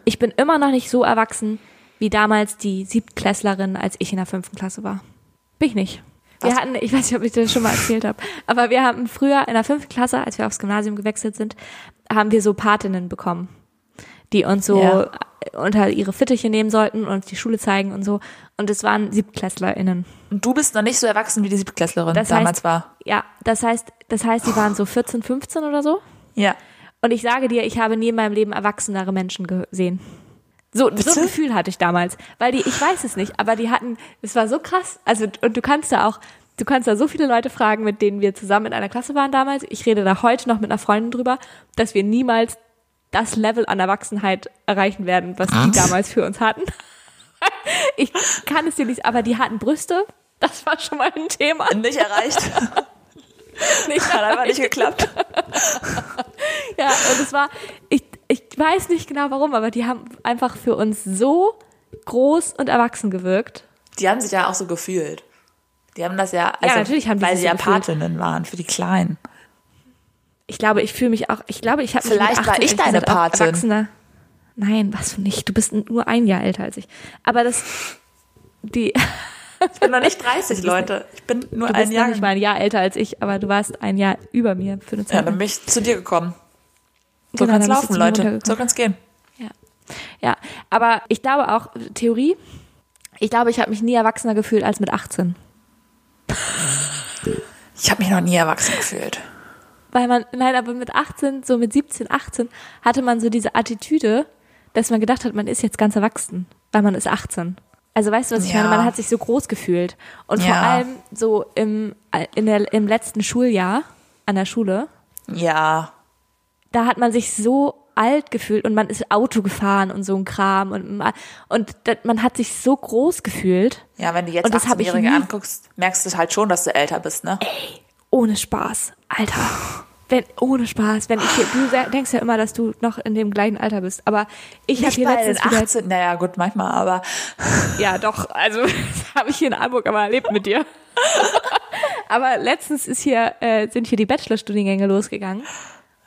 Ich bin immer noch nicht so erwachsen, wie damals die Siebtklässlerin, als ich in der fünften Klasse war. Bin ich nicht. Wir Was? hatten, ich weiß nicht, ob ich das schon mal erzählt habe, aber wir haben früher in der fünften Klasse, als wir aufs Gymnasium gewechselt sind, haben wir so Patinnen bekommen, die uns so Ja. Unter ihre Fittiche nehmen sollten und uns die Schule zeigen und so. Und es waren SiebtklässlerInnen. Und du bist noch nicht so erwachsen, wie die Siebtklässlerin Das damals heißt- war. Ja, das heißt, das heißt, die waren so 14, 15 oder so. Ja. Und ich sage dir, ich habe nie in meinem Leben erwachsenere Menschen gesehen. So, so ein Gefühl hatte ich damals. Weil die, ich weiß es nicht, aber die hatten, es war so krass. Also, und du kannst da auch, du kannst da so viele Leute fragen, mit denen wir zusammen in einer Klasse waren damals. Ich rede da heute noch mit einer Freundin drüber, dass wir niemals das Level an Erwachsenheit erreichen werden, was die damals für uns hatten. (laughs) Ich kann es dir nicht, aber die hatten Brüste. Das war schon mal ein Thema. Nicht erreicht. (laughs) Nicht Hat einfach nicht geklappt. (laughs) Ja, und es war, ich, ich weiß nicht genau warum, aber die haben einfach für uns so groß und erwachsen gewirkt. Die haben sich ja auch so gefühlt. Die haben das ja, also, natürlich haben die weil sie so ja. Patinnen waren für die Kleinen. Ich glaube, ich fühle mich auch, ich glaube, ich habe mich Vielleicht mit war 18 ich deine Patin. Erwachsener. Nein, was für nicht. Du bist nur ein Jahr älter als ich. Aber das, die, (laughs) Ich bin noch nicht 30, (laughs) Leute. Ich bin nur du ein bist Jahr. nicht mal ein Jahr älter als ich, aber du warst ein Jahr über mir für eine Ja, Zeit. dann bin ich zu dir gekommen. So Genau, kann's du laufen, Leute. So kann's gehen. Ja. ja, aber ich glaube auch, Theorie, ich glaube, ich habe mich nie erwachsener gefühlt als mit 18. Ich habe mich noch nie erwachsen gefühlt. Weil man, nein, aber mit 18, so mit 17, 18, hatte man so diese Attitüde, dass man gedacht hat, man ist jetzt ganz erwachsen, weil man ist 18. Also weißt du, was ich Ja. meine? Man hat sich so groß gefühlt. Und vor Ja. allem so im, in der, im letzten Schuljahr an der Schule, Ja. da hat man sich so alt gefühlt und man ist Auto gefahren und so ein Kram und, und das, man hat sich so groß gefühlt. Ja, wenn du jetzt Und das hab ich 18-Jährige nie- anguckst, merkst du halt schon, dass du älter bist, ne? Ohne Spaß, Alter. Wenn, ohne Spaß, wenn ich hier, du sa- denkst ja immer, dass du noch in dem gleichen Alter bist, aber ich habe hier letztens den wieder, 18, naja, gut, manchmal, aber (laughs) ja doch, also (laughs) habe ich hier in Hamburg aber erlebt mit dir. (laughs) aber letztens ist hier, äh, sind hier die Bachelorstudiengänge losgegangen.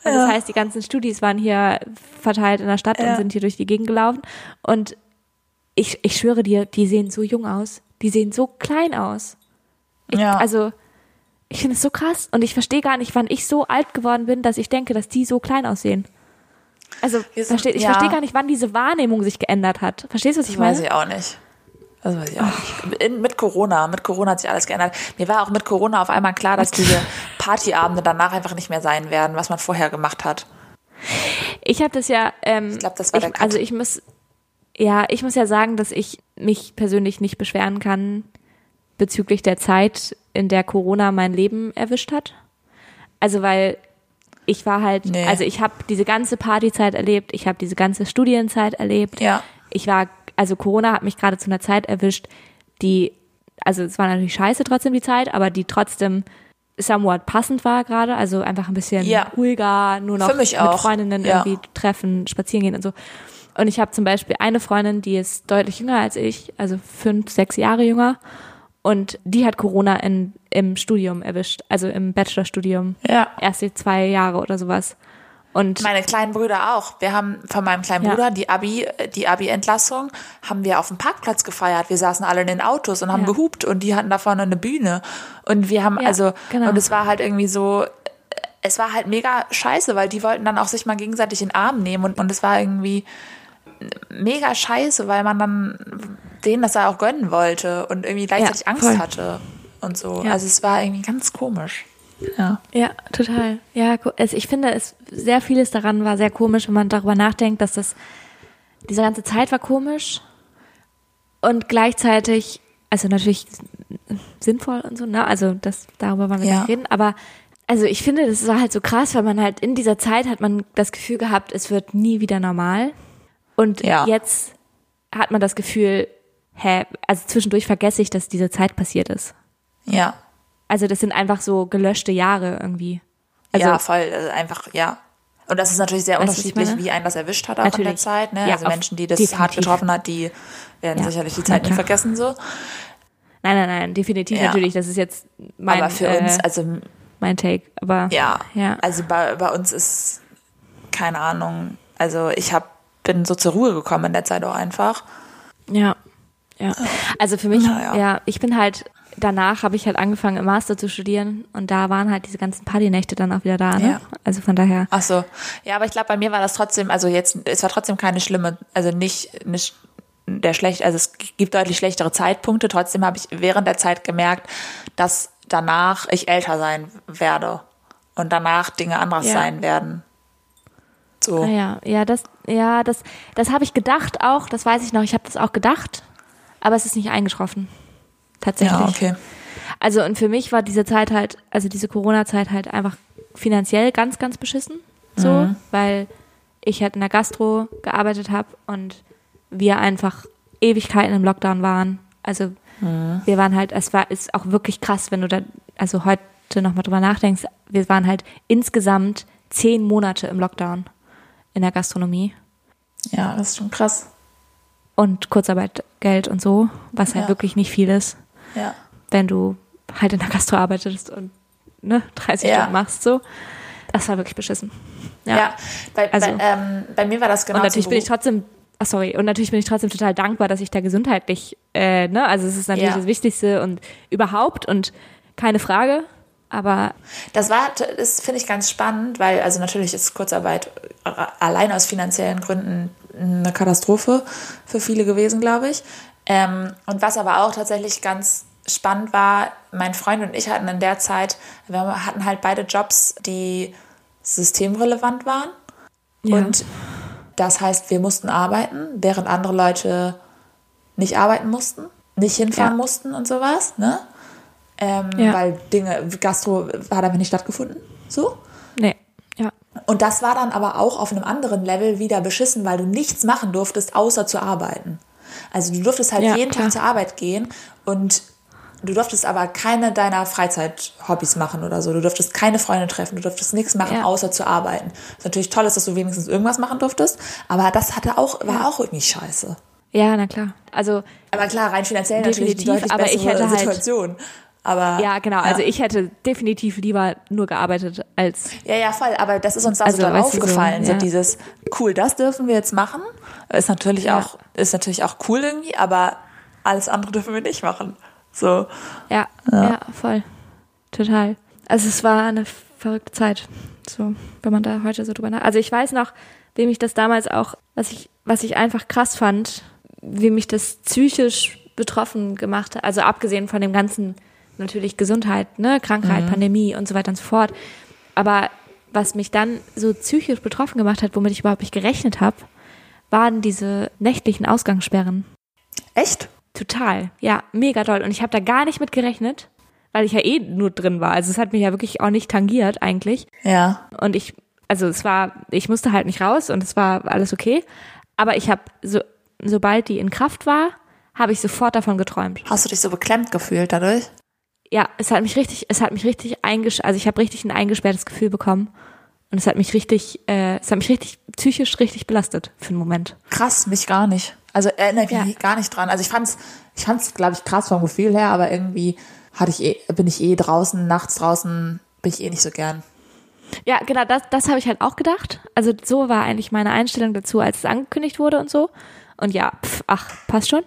Und das heißt, die ganzen Studis waren hier verteilt in der Stadt Ja. und sind hier durch die Gegend gelaufen. Und ich, ich schwöre dir, die sehen so jung aus. Die sehen so klein aus. Ich, Ja. Also, Ich finde es so krass und ich verstehe gar nicht, wann ich so alt geworden bin, dass ich denke, dass die so klein aussehen. Also versteh, ich ja. verstehe gar nicht, wann diese Wahrnehmung sich geändert hat. Verstehst du, was ich Das weiß meine? ich auch nicht. Das weiß ich auch nicht. In, mit Corona, mit Corona hat sich alles geändert. Mir war auch mit Corona auf einmal klar, dass diese Partyabende danach einfach nicht mehr sein werden, was man vorher gemacht hat. Ich habe das ja. Ähm, Ich glaub, das war ich, der Cut. Also ich muss, ja, ich muss ja sagen, dass ich mich persönlich nicht beschweren kann bezüglich der Zeit, in der Corona mein Leben erwischt hat. Also weil ich war halt, Nee. also ich habe diese ganze Partyzeit erlebt, ich habe diese ganze Studienzeit erlebt. Ja. Ich war, also Corona hat mich gerade zu einer Zeit erwischt, die, also es war natürlich scheiße trotzdem die Zeit, aber die trotzdem somewhat passend war gerade, also einfach ein bisschen Ja. ruhiger, nur noch mit. Freundinnen Ja. irgendwie treffen, spazieren gehen und so. Und ich habe zum Beispiel eine Freundin, die ist deutlich jünger als ich, also fünf, sechs Jahre jünger. Und die hat Corona in, im Studium erwischt, also im Bachelorstudium. Ja. Erste zwei Jahre oder sowas. Und Meine kleinen Brüder auch. Wir haben von meinem kleinen Ja. Bruder die Abi, die Abi-Entlassung haben wir auf dem Parkplatz gefeiert. Wir saßen alle in den Autos und haben Ja. gehupt und die hatten da vorne eine Bühne. Und wir haben Ja, also, genau. und es war halt irgendwie so, es war halt mega scheiße, weil die wollten dann auch sich mal gegenseitig in den Arm nehmen und, und es war irgendwie mega scheiße, weil man dann denen das ja auch gönnen wollte und irgendwie gleichzeitig Angst voll. hatte und so. Ja. Also es war irgendwie ganz komisch. Ja. Ja, total. Ja, also ich finde, es sehr vieles daran war sehr komisch, wenn man darüber nachdenkt, dass das diese ganze Zeit war komisch und gleichzeitig, also natürlich sinnvoll und so, ne? Also das darüber wollen wir Ja. nicht reden, aber also ich finde, das war halt so krass, weil man halt in dieser Zeit hat man das Gefühl gehabt, es wird nie wieder normal. Und Ja. jetzt hat man das Gefühl, hä, also zwischendurch vergesse ich, dass diese Zeit passiert ist. Ja. Also das sind einfach so gelöschte Jahre irgendwie. Also ja, voll, also einfach, ja. Und das ist natürlich sehr unterschiedlich, wie einen das erwischt hat auch in der Natürlich. Zeit. Ne? Ja, also Menschen, die das definitiv. hart getroffen hat, die werden Ja, sicherlich die Zeit klar. vergessen so. Nein, nein, nein, definitiv Ja. natürlich. Das ist jetzt mein, Aber für uns, äh, also mein Take. Aber ja, ja. also bei, bei uns ist keine Ahnung. Also ich hab, bin so zur Ruhe gekommen in der Zeit auch einfach. Ja, ja. Also für mich, Naja. ja, ich bin halt, danach habe ich halt angefangen im Master zu studieren und da waren halt diese ganzen Partynächte dann auch wieder da, ne? Ja. Also von daher, Ach so. Ja, aber ich glaube, bei mir war das trotzdem, also jetzt, es war trotzdem keine schlimme, also nicht, nicht der schlecht, also es gibt deutlich schlechtere Zeitpunkte. Trotzdem habe ich während der Zeit gemerkt, dass danach ich älter sein werde und danach Dinge anders Ja. sein werden. So. ah ja, ja, das, ja, das, das habe ich gedacht auch, das weiß ich noch, ich habe das auch gedacht, aber es ist nicht eingetroffen. Tatsächlich. Ja, okay. Also und für mich war diese Zeit halt, also diese Corona-Zeit halt einfach finanziell ganz, ganz beschissen. So, Mhm. weil ich halt in der Gastro gearbeitet habe und wir einfach Ewigkeiten im Lockdown waren. Also Mhm. wir waren halt, es war ist auch wirklich krass, wenn du da, also heute nochmal drüber nachdenkst, wir waren halt insgesamt zehn Monate im Lockdown in der Gastronomie Ja, das ist schon krass. und Kurzarbeitgeld und so, was halt Ja. wirklich nicht viel ist. Ja. wenn du halt in der Gastro arbeitest und ne, 30 Ja. Stunden machst so. Das war wirklich beschissen. Ja. Ja, bei, Also- bei, ähm, bei mir war das genau und natürlich so, bin ich trotzdem, ach sorry, und natürlich bin ich trotzdem total dankbar, dass ich da gesundheitlich, äh, ne, also es ist natürlich Ja. das Wichtigste und überhaupt und keine Frage, aber Das war, das finde ich ganz spannend, weil also natürlich ist Kurzarbeit allein aus finanziellen Gründen eine Katastrophe für viele gewesen, glaube ich. Ähm, und was aber auch tatsächlich ganz spannend war, mein Freund und ich hatten in der Zeit, wir hatten halt beide Jobs, die systemrelevant waren. ja. Und das heißt, wir mussten arbeiten, während andere Leute nicht arbeiten mussten, nicht hinfahren Ja. mussten und sowas, ne? Ähm, Ja. Weil Dinge, Gastro hat einfach nicht stattgefunden. So. nee, ja, Und das war dann aber auch auf einem anderen Level wieder beschissen, weil du nichts machen durftest, außer zu arbeiten. Also du durftest halt Ja, jeden klar. Tag zur Arbeit gehen und du durftest aber keine deiner Freizeithobbys machen oder so. Du durftest keine Freunde treffen, du durftest nichts machen, Ja. außer zu arbeiten. Was natürlich toll ist, dass du wenigstens irgendwas machen durftest, aber das hatte auch, war auch irgendwie scheiße. ja, na klar. Also Aber klar, rein finanziell natürlich die deutlich aber ich bessere hätte halt- Situation. Aber ja, genau. Also ich hätte definitiv lieber nur gearbeitet als Ja, ja, voll. Aber das ist uns da Also, so dann weißt du, so, aufgefallen. So, ja. dieses, cool, das dürfen wir jetzt machen. Ist natürlich Ja. auch, ist natürlich auch cool irgendwie, aber alles andere dürfen wir nicht machen. So. ja, ja, voll. total. Also es war eine verrückte Zeit. So, wenn man da heute so drüber nach. Also ich weiß noch, wie mich das damals auch, was ich, was ich einfach krass fand, wie mich das psychisch betroffen gemacht hat. Also abgesehen von dem ganzen natürlich Gesundheit, ne, Krankheit, Mhm. Pandemie und so weiter und so fort. Aber was mich dann so psychisch betroffen gemacht hat, womit ich überhaupt nicht gerechnet habe, waren diese nächtlichen Ausgangssperren. Echt? Total, ja, mega doll. Und ich habe da gar nicht mit gerechnet, weil ich ja eh nur drin war. Also es hat mich ja wirklich auch nicht tangiert eigentlich. Ja. Und ich, also es war, ich musste halt nicht raus und es war alles okay. Aber ich habe, so, sobald die in Kraft war, habe ich sofort davon geträumt. Hast du dich so beklemmt gefühlt dadurch? Ja, es hat mich richtig, es hat mich richtig eingesch, also ich habe richtig ein eingesperrtes Gefühl bekommen. Und es hat mich richtig, äh, es hat mich richtig psychisch richtig belastet für einen Moment. Krass, mich gar nicht. Also erinnere ich Ja. mich gar nicht dran. Also ich fand's, ich fand's, glaube ich, krass vom Gefühl her, aber irgendwie hatte ich eh, bin ich eh draußen, nachts draußen, bin ich eh nicht so gern. Ja, genau, das, das habe ich halt auch gedacht. Also so war eigentlich meine Einstellung dazu, als es angekündigt wurde und so. Und ja, pf, ach, passt schon.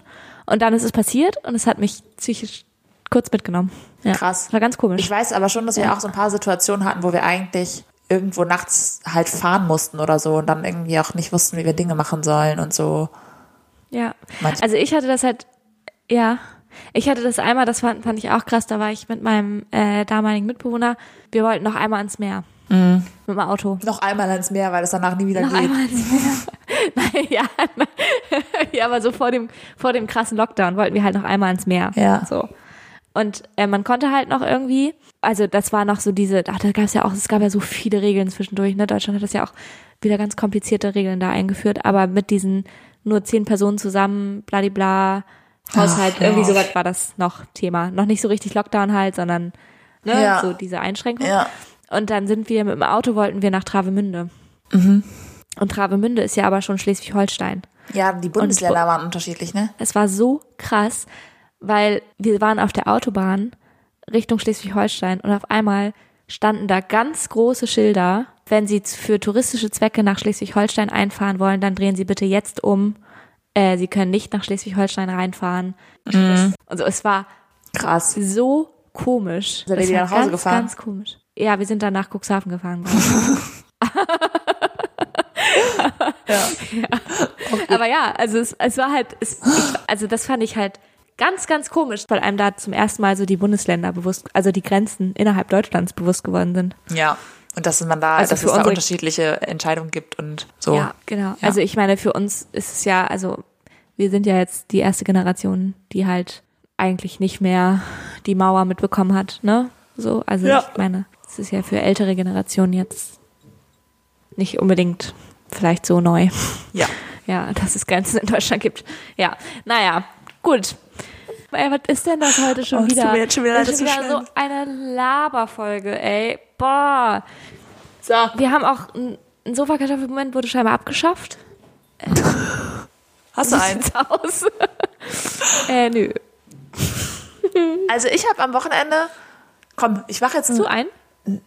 Und dann ist es passiert und es hat mich psychisch kurz mitgenommen. Ja, Krass. War ganz komisch. Ich weiß aber schon, dass wir auch so ein paar Situationen hatten, wo wir eigentlich irgendwo nachts halt fahren mussten oder so und dann irgendwie auch nicht wussten, wie wir Dinge machen sollen und so. Ja. Manch- Also ich hatte das halt, ja. Ich hatte das einmal, das fand, fand ich auch krass, da war ich mit meinem äh, damaligen Mitbewohner. Wir wollten noch einmal ans Meer. Mit dem Auto. Noch einmal ans Meer, weil es danach nie wieder Noch geht. einmal ans Meer. (laughs) Nein, ja, (laughs) ja, aber so vor dem, vor dem krassen Lockdown wollten wir halt noch einmal ans Meer. Ja. So. Und äh, man konnte halt noch irgendwie, also das war noch so diese, ach, da gab es ja auch, es gab ja so viele Regeln zwischendurch, ne? Deutschland hat das ja auch wieder ganz komplizierte Regeln da eingeführt, aber mit diesen nur zehn Personen zusammen, bladibla, Haushalt, Ach, irgendwie ja. sowas war das noch Thema. Noch nicht so richtig Lockdown halt, sondern ne, Ja. so diese Einschränkung. Ja. Und dann sind wir mit dem Auto, wollten wir nach Travemünde. Und Travemünde ist ja aber schon Schleswig-Holstein. Ja, die Bundesländer waren unterschiedlich, ne? Es war so krass, weil wir waren auf der Autobahn Richtung Schleswig-Holstein und auf einmal standen da ganz große Schilder, wenn Sie für touristische Zwecke nach Schleswig-Holstein einfahren wollen, dann drehen Sie bitte jetzt um. Äh, Sie können nicht nach Schleswig-Holstein reinfahren. Also es war Krass. so komisch. Ihr Es wieder nach Hause ganz, gefahren? Ganz komisch. Ja, wir sind dann nach Cuxhaven gefahren. (laughs) (laughs) ja. Aber ja, also es, es war halt, es, ich, also das fand ich halt ganz, ganz komisch, weil einem da zum ersten Mal so die Bundesländer bewusst, also die Grenzen innerhalb Deutschlands bewusst geworden sind. Ja. Und dass man da, Also dass es da unterschiedliche Entscheidungen gibt und so. Ja, genau. Also ich meine, für uns ist es ja, also wir sind ja jetzt die erste Generation, die halt eigentlich nicht mehr die Mauer mitbekommen hat, ne? So, also Ja. ich meine, es ist ja für ältere Generationen jetzt nicht unbedingt vielleicht so neu. Ja. (laughs) Ja, dass es Grenzen in Deutschland gibt. Ja, naja, gut. Ey, was ist denn das heute schon Oh, wieder? tut mir jetzt schon wieder Das ist schon wieder so eine Laberfolge, ey. Boah. So. Wir haben auch ein, ein Sofakartoffelmoment wurde scheinbar abgeschafft. Hast du einen? sieht's aus? (laughs) äh, nö. Also ich habe am Wochenende, komm, ich mache jetzt Du ein, ein?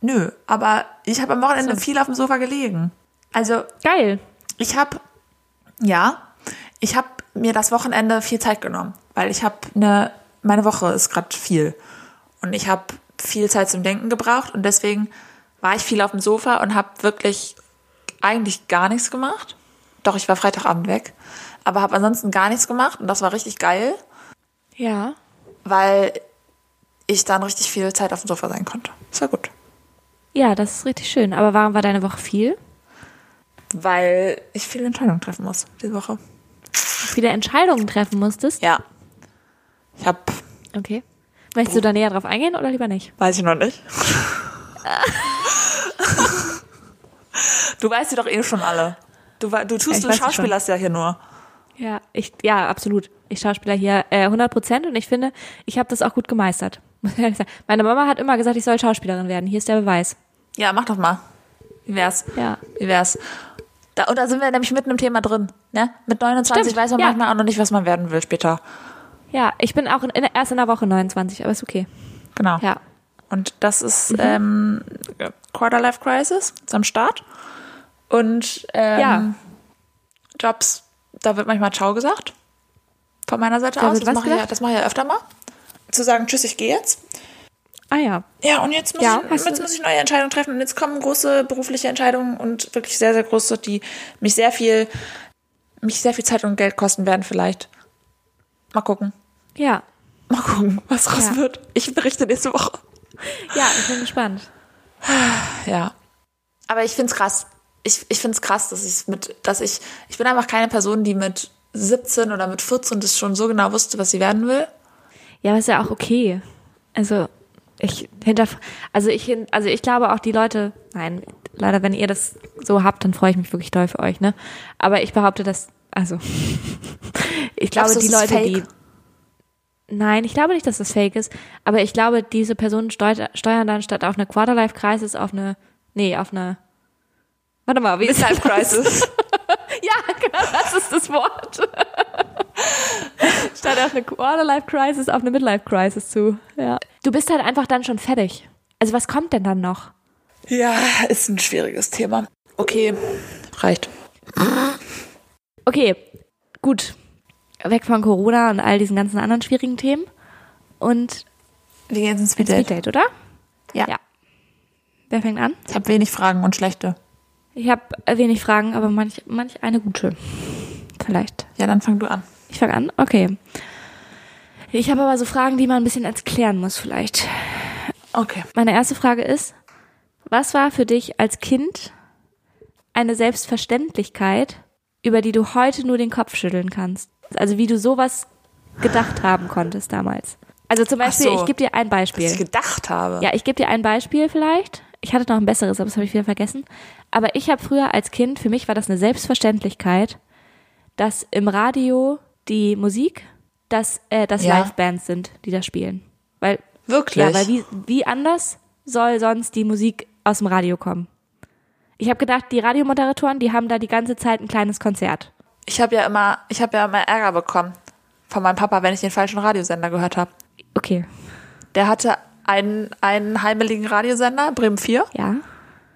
nö, aber ich habe am Wochenende viel auf dem Sofa gelegen. Also Geil. ich habe, ja, ich habe mir das Wochenende viel Zeit genommen, weil ich habe eine, meine Woche ist gerade viel und ich habe viel Zeit zum Denken gebraucht und deswegen war ich viel auf dem Sofa und habe wirklich eigentlich gar nichts gemacht. Doch, ich war Freitagabend weg, aber habe ansonsten gar nichts gemacht und das war richtig geil, Ja. weil ich dann richtig viel Zeit auf dem Sofa sein konnte. Das war gut. Ja, das ist richtig schön. Aber warum war deine Woche viel? Weil ich viele Entscheidungen treffen muss diese Woche. Viele Entscheidungen treffen musstest? Ja. Ich habe, Okay. Möchtest du da näher drauf eingehen oder lieber nicht? weiß ich noch nicht. (laughs) du weißt sie doch eh schon alle. Du, du tust, Ich du schauspielerst ja hier nur. Ja, ich, ja, absolut. Ich schauspieler hier äh, 100 Prozent und ich finde, ich habe das auch gut gemeistert. (laughs) Meine Mama hat immer gesagt, ich soll Schauspielerin werden. Hier ist der Beweis. Ja, mach doch mal. Wie wär's? Ja. Wie wär's? Da, und da sind wir nämlich mitten im Thema drin. Ne? Mit 29 Stimmt, weiß man ja. manchmal auch noch nicht, was man werden will später. Ja, ich bin auch in, erst in der Woche 29, aber ist okay. Genau. Ja. Und das ist ähm, Quarter Life Crisis ist am Start. Und ähm, Ja. Jobs, da wird manchmal Ciao gesagt. Von meiner Seite Da aus. Das mache ich, das mache ich ja öfter mal. Zu sagen, tschüss, ich gehe jetzt. Ah ja. Ja, und jetzt muss, Ja, ich, jetzt muss ich neue Entscheidungen treffen. Und jetzt kommen große berufliche Entscheidungen und wirklich sehr, sehr große, die mich sehr viel, mich sehr viel Zeit und Geld kosten werden vielleicht. Mal gucken. Ja. Mal gucken, was raus Ja. wird. Ich berichte nächste Woche. Ja, ich bin gespannt. Ja. Aber ich find's krass. Ich, ich find's krass, dass ich mit, dass ich, ich bin einfach keine Person, die mit 17 oder mit 14 das schon so genau wusste, was sie werden will. Ja, aber ist ja auch okay. Also ich hinter, also ich, hin- also ich glaube auch die Leute, nein, leider, wenn ihr das so habt, dann freue ich mich wirklich doll für euch, ne? Aber ich behaupte, dass, also (laughs) ich glaube, Glaubst die Leute, die, fake? nein, ich glaube nicht, dass das Fake ist, aber ich glaube, diese Personen steuern dann statt auf eine Quarterlife Crisis auf eine, nee, auf eine, warte mal, wie ist (laughs) das? Midlife Crisis. (laughs) Ja, genau, das ist das Wort. Statt auf eine Quarterlife Crisis auf eine Midlife Crisis zu. Ja. Du bist halt einfach dann schon fertig. Also was kommt denn dann noch? ja, ist ein schwieriges Thema. Okay, reicht. Okay, gut. Weg von Corona und all diesen ganzen anderen schwierigen Themen. Und Wir gehen ins Speeddate. Speeddate, oder? Ja. Ja. Wer fängt an? Ich habe wenig Fragen und schlechte. Ich habe wenig Fragen, aber manch, manch eine gute. Vielleicht. Ja, dann fang du an. Ich fange an? Okay. Ich habe aber so Fragen, die man ein bisschen erklären muss vielleicht. Okay. Meine erste Frage ist, was war für dich als Kind eine Selbstverständlichkeit, über die du heute nur den Kopf schütteln kannst? Also wie du sowas gedacht haben konntest damals. Also zum Beispiel, so. ich gebe dir ein Was ich Beispiel. gedacht habe. Ja, ich gebe dir ein Beispiel vielleicht. Ich hatte noch ein besseres, aber das habe ich wieder vergessen. Aber ich habe früher als Kind, für mich war das eine Selbstverständlichkeit, dass im Radio die Musik, dass äh, das Ja. Livebands sind, die da spielen. Weil Wirklich? ja, weil wie, wie anders soll sonst die Musik aus dem Radio kommen? Ich habe gedacht, die Radiomoderatoren, die haben da die ganze Zeit ein kleines Konzert. Ich habe ja immer, ich habe ja immer Ärger bekommen von meinem Papa, wenn ich den falschen Radiosender gehört habe. Okay, Der hatte einen, einen heimeligen Radiosender, Bremen 4. ja.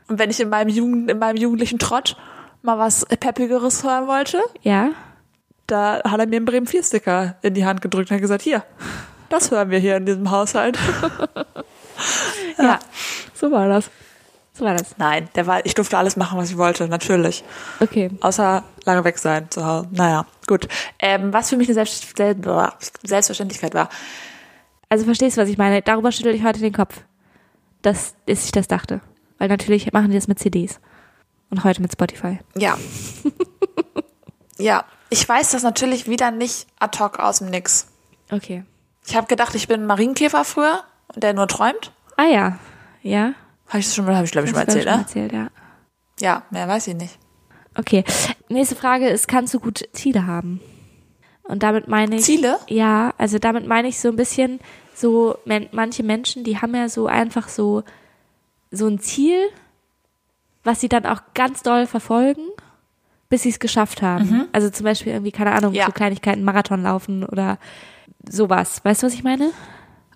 Und wenn ich in meinem, Jugend, in meinem jugendlichen Trott mal was Peppigeres hören wollte, Ja, da hat er mir einen Bremen 4 Sticker in die Hand gedrückt und hat gesagt, hier, das hören wir hier in diesem Haushalt. (laughs) ja, so war das. So war das. Nein, der war, ich durfte alles machen, was ich wollte, natürlich. Okay. Außer lange weg sein zu Hause. Naja, gut. Ähm, was für mich eine Selbst Sel- Selbstverständlichkeit war. Also verstehst du, was ich meine? Darüber schüttel ich heute den Kopf. Dass dass ich das dachte. Weil natürlich machen die das mit CDs. Und heute mit Spotify. Ja. (laughs) ja, ich weiß das natürlich wieder nicht ad hoc aus dem Nix. Okay. Ich habe gedacht, ich bin ein Marienkäfer früher, der nur träumt. Ah ja. Ja. Habe ich das schon mal, habe ich glaube ich schon mal erzählt, ich ne? erzählt, ja. Ja, mehr weiß ich nicht. Okay. Nächste Frage ist, kannst du gut Ziele haben? Und damit meine ich. Ziele? Ja, also damit meine ich so ein bisschen so, manche Menschen, die haben ja so einfach so, so ein Ziel, was sie dann auch ganz doll verfolgen, bis sie es geschafft haben. Also zum Beispiel irgendwie, keine Ahnung, Mhm. Ja. so Kleinigkeiten, Marathon laufen oder sowas. Weißt du, was ich meine?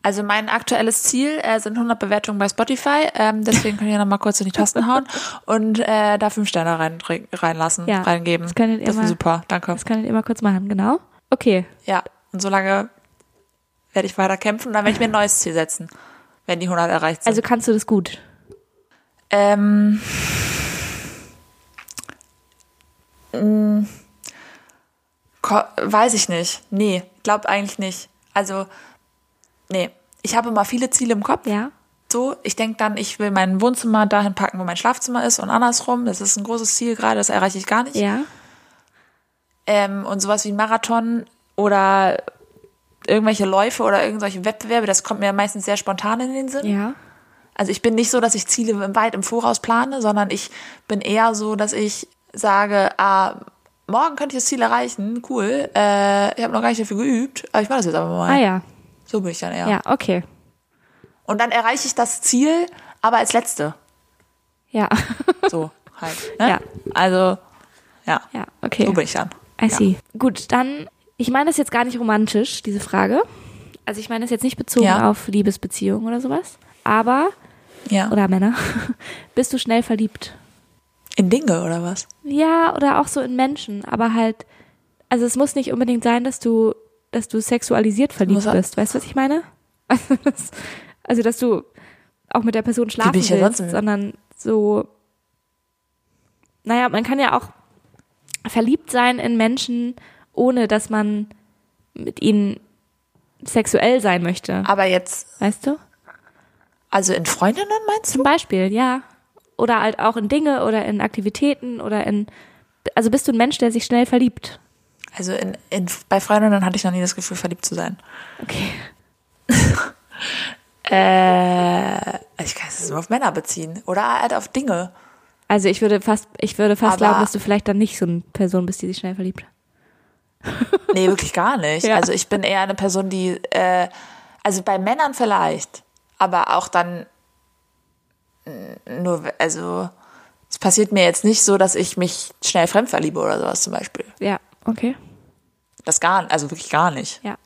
Also mein aktuelles Ziel äh, sind 100 Bewertungen bei Spotify. Ähm, deswegen kann ich ja noch mal kurz in die Tasten hauen und äh, da fünf Sterne rein, reinlassen, Ja, reingeben. das können ihr das ist super, danke. Das kann ich immer kurz machen, genau. Okay. Ja, und solange werde ich weiter kämpfen und dann werde ich mir ein neues Ziel setzen, wenn die 100 erreicht sind. Also kannst du das gut. Ähm, ko- weiß ich nicht. Nee, glaub eigentlich nicht. Also, nee. Ich habe immer viele Ziele im Kopf. Ja. So, ich denke dann, ich will mein Wohnzimmer dahin packen, wo mein Schlafzimmer ist und andersrum. Das ist ein großes Ziel gerade, das erreiche ich gar nicht. Ja. Ähm, und sowas wie Marathon oder irgendwelche Läufe oder irgendwelche Wettbewerbe, das kommt mir meistens sehr spontan in den Sinn. Ja. Also ich bin nicht so, dass ich Ziele weit im Voraus plane, sondern ich bin eher so, dass ich sage, ah, morgen könnte ich das Ziel erreichen, cool. Äh, ich habe noch gar nicht dafür geübt, aber ich mache das jetzt aber mal. Ah ja. So bin ich dann eher. Ja, okay. Und dann erreiche ich das Ziel, aber als letzte. Ja. (laughs) So halt. Ne? Ja. Also, ja. ja, okay. So bin ich dann. I Ja. see. Gut, dann, ich meine das jetzt gar nicht romantisch, diese Frage. Also ich meine das jetzt nicht bezogen Ja. auf Liebesbeziehungen oder sowas. Aber, Ja. oder Männer, (laughs) bist du schnell verliebt? In Dinge oder was? Ja, oder auch so in Menschen, aber halt, also es muss nicht unbedingt sein, dass du, dass du sexualisiert verliebt Muss bist. Weißt du, was ich meine? (laughs) Also, das, Also, dass du auch mit der Person schlafen willst, im- sondern so, naja, man kann ja auch verliebt sein in Menschen, ohne dass man mit ihnen sexuell sein möchte. Aber jetzt, Weißt du? also in Freundinnen meinst du? Zum Beispiel, ja. Oder halt auch in Dinge oder in Aktivitäten oder in, also bist du ein Mensch, der sich schnell verliebt? Also in, in, bei Freundinnen hatte ich noch nie das Gefühl, verliebt zu sein. Okay. (laughs) Äh, ich kann es nur auf Männer beziehen. Oder halt auf Dinge. Also ich würde fast, ich würde fast Aber- glauben, dass du vielleicht dann nicht so eine Person bist, die sich schnell verliebt. (laughs) Nee, wirklich gar nicht. Ja. Also ich bin eher eine Person, die, äh, also bei Männern vielleicht, aber auch dann nur, also es passiert mir jetzt nicht so, dass ich mich schnell fremd verliebe oder sowas zum Beispiel. Ja, okay. Das gar, also wirklich gar nicht. Ja.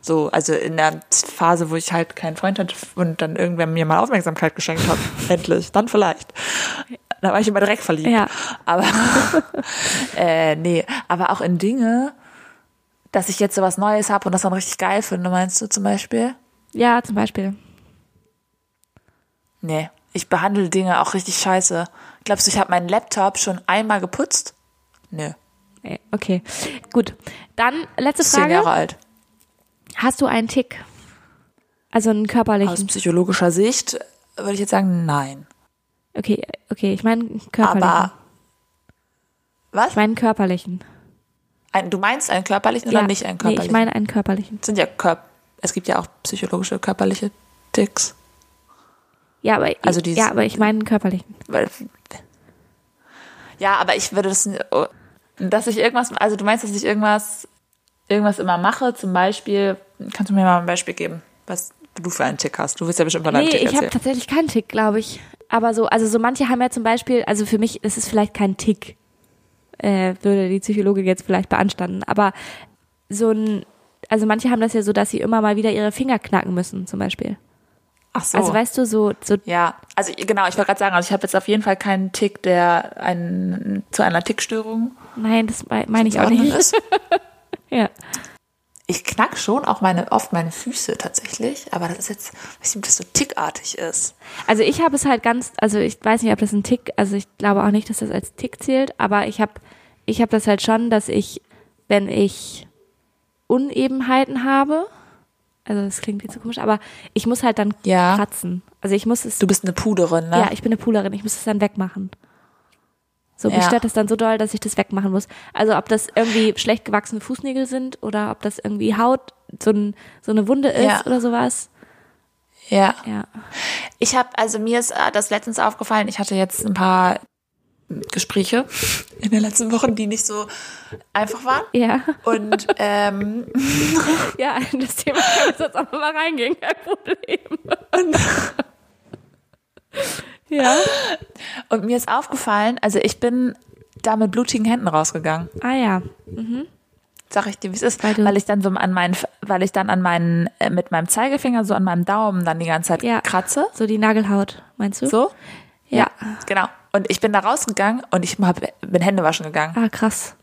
So, also in der Phase, wo ich halt keinen Freund hatte und dann irgendwer mir mal Aufmerksamkeit geschenkt hat, (laughs) endlich, dann vielleicht. Da war ich immer direkt verliebt. Ja. Aber (laughs) äh, nee, aber auch in Dinge, dass ich jetzt sowas Neues habe und das dann richtig geil finde, meinst du zum Beispiel? Ja, zum Beispiel. Nee, ich behandle Dinge auch richtig scheiße. Glaubst du, ich habe meinen Laptop schon einmal geputzt? Nö, Nee, Okay. Gut. Dann letzte zehn Jahre Frage. alt. Hast du einen Tick? Also einen Aus körperlichen. psychologischer Sicht würde ich jetzt sagen, nein. Okay, okay, ich meine körperlichen. Aber was? ich meine einen körperlichen. Ein, du meinst einen körperlichen oder ja. nicht einen Nee, körperlichen? ich meine einen körperlichen. sind ja Körp es gibt ja auch psychologische körperliche Ticks. Ja, aber, Also dieses- ja, aber ich meine körperlichen. Ja, aber ich würde das, dass ich irgendwas, also du meinst, dass ich irgendwas, irgendwas immer mache, zum Beispiel, kannst du mir mal ein Beispiel geben, was du für einen Tick hast? Du willst ja bestimmt von deinem Nee, Tick ich habe tatsächlich keinen Tick, glaube ich. Aber so, also so manche haben ja zum Beispiel, also für mich ist es vielleicht kein Tick, äh, würde die Psychologin jetzt vielleicht beanstanden. Aber so ein, also manche haben das ja so, dass sie immer mal wieder ihre Finger knacken müssen, zum Beispiel. Ach so. Also weißt du, so, so ja, also genau, ich wollte gerade sagen, also ich habe jetzt auf jeden Fall keinen Tick, der einen, zu einer Tickstörung nein, das mei- meine ich auch nicht. ist. (laughs) Ja. Ich knack schon auch meine, oft meine Füße tatsächlich, aber das ist jetzt, weiß nicht, ob das so tickartig ist. Also ich habe es halt ganz, also ich weiß nicht, ob das ein Tick, also ich glaube auch nicht, dass das als Tick zählt, aber ich habe ich habe das halt schon, dass ich, wenn ich Unebenheiten habe, also das klingt jetzt so komisch, aber ich muss halt dann Ja. kratzen. Also ich muss es, Du bist eine Puderin, ne? ja, ich bin eine Poolerin, ich muss es dann wegmachen. So, mich Ja. stört das dann so doll, dass ich das wegmachen muss. Also ob das irgendwie schlecht gewachsene Fußnägel sind oder ob das irgendwie Haut, so, ein, so eine Wunde ist Ja. oder sowas. ja. Ja. Ich habe, also mir ist äh, das letztens aufgefallen, ich hatte jetzt ein paar Gespräche in den letzten Wochen, die nicht so einfach waren. Ja. Und ähm, (laughs) Ja, das Thema kann jetzt auch mal reingehen, kein Problem. (laughs) ja. Und mir ist aufgefallen, also ich bin da mit blutigen Händen rausgegangen. Ah ja. Sag ich dir, wie es ist, Weil weil, ich dann so an meinen, weil ich dann an meinen, äh, mit meinem Zeigefinger so an meinem Daumen dann die ganze Zeit Ja. kratze. So die Nagelhaut, meinst du? So? Ja. Genau. Und ich bin da rausgegangen und ich hab, bin Hände waschen gegangen. Ah, krass.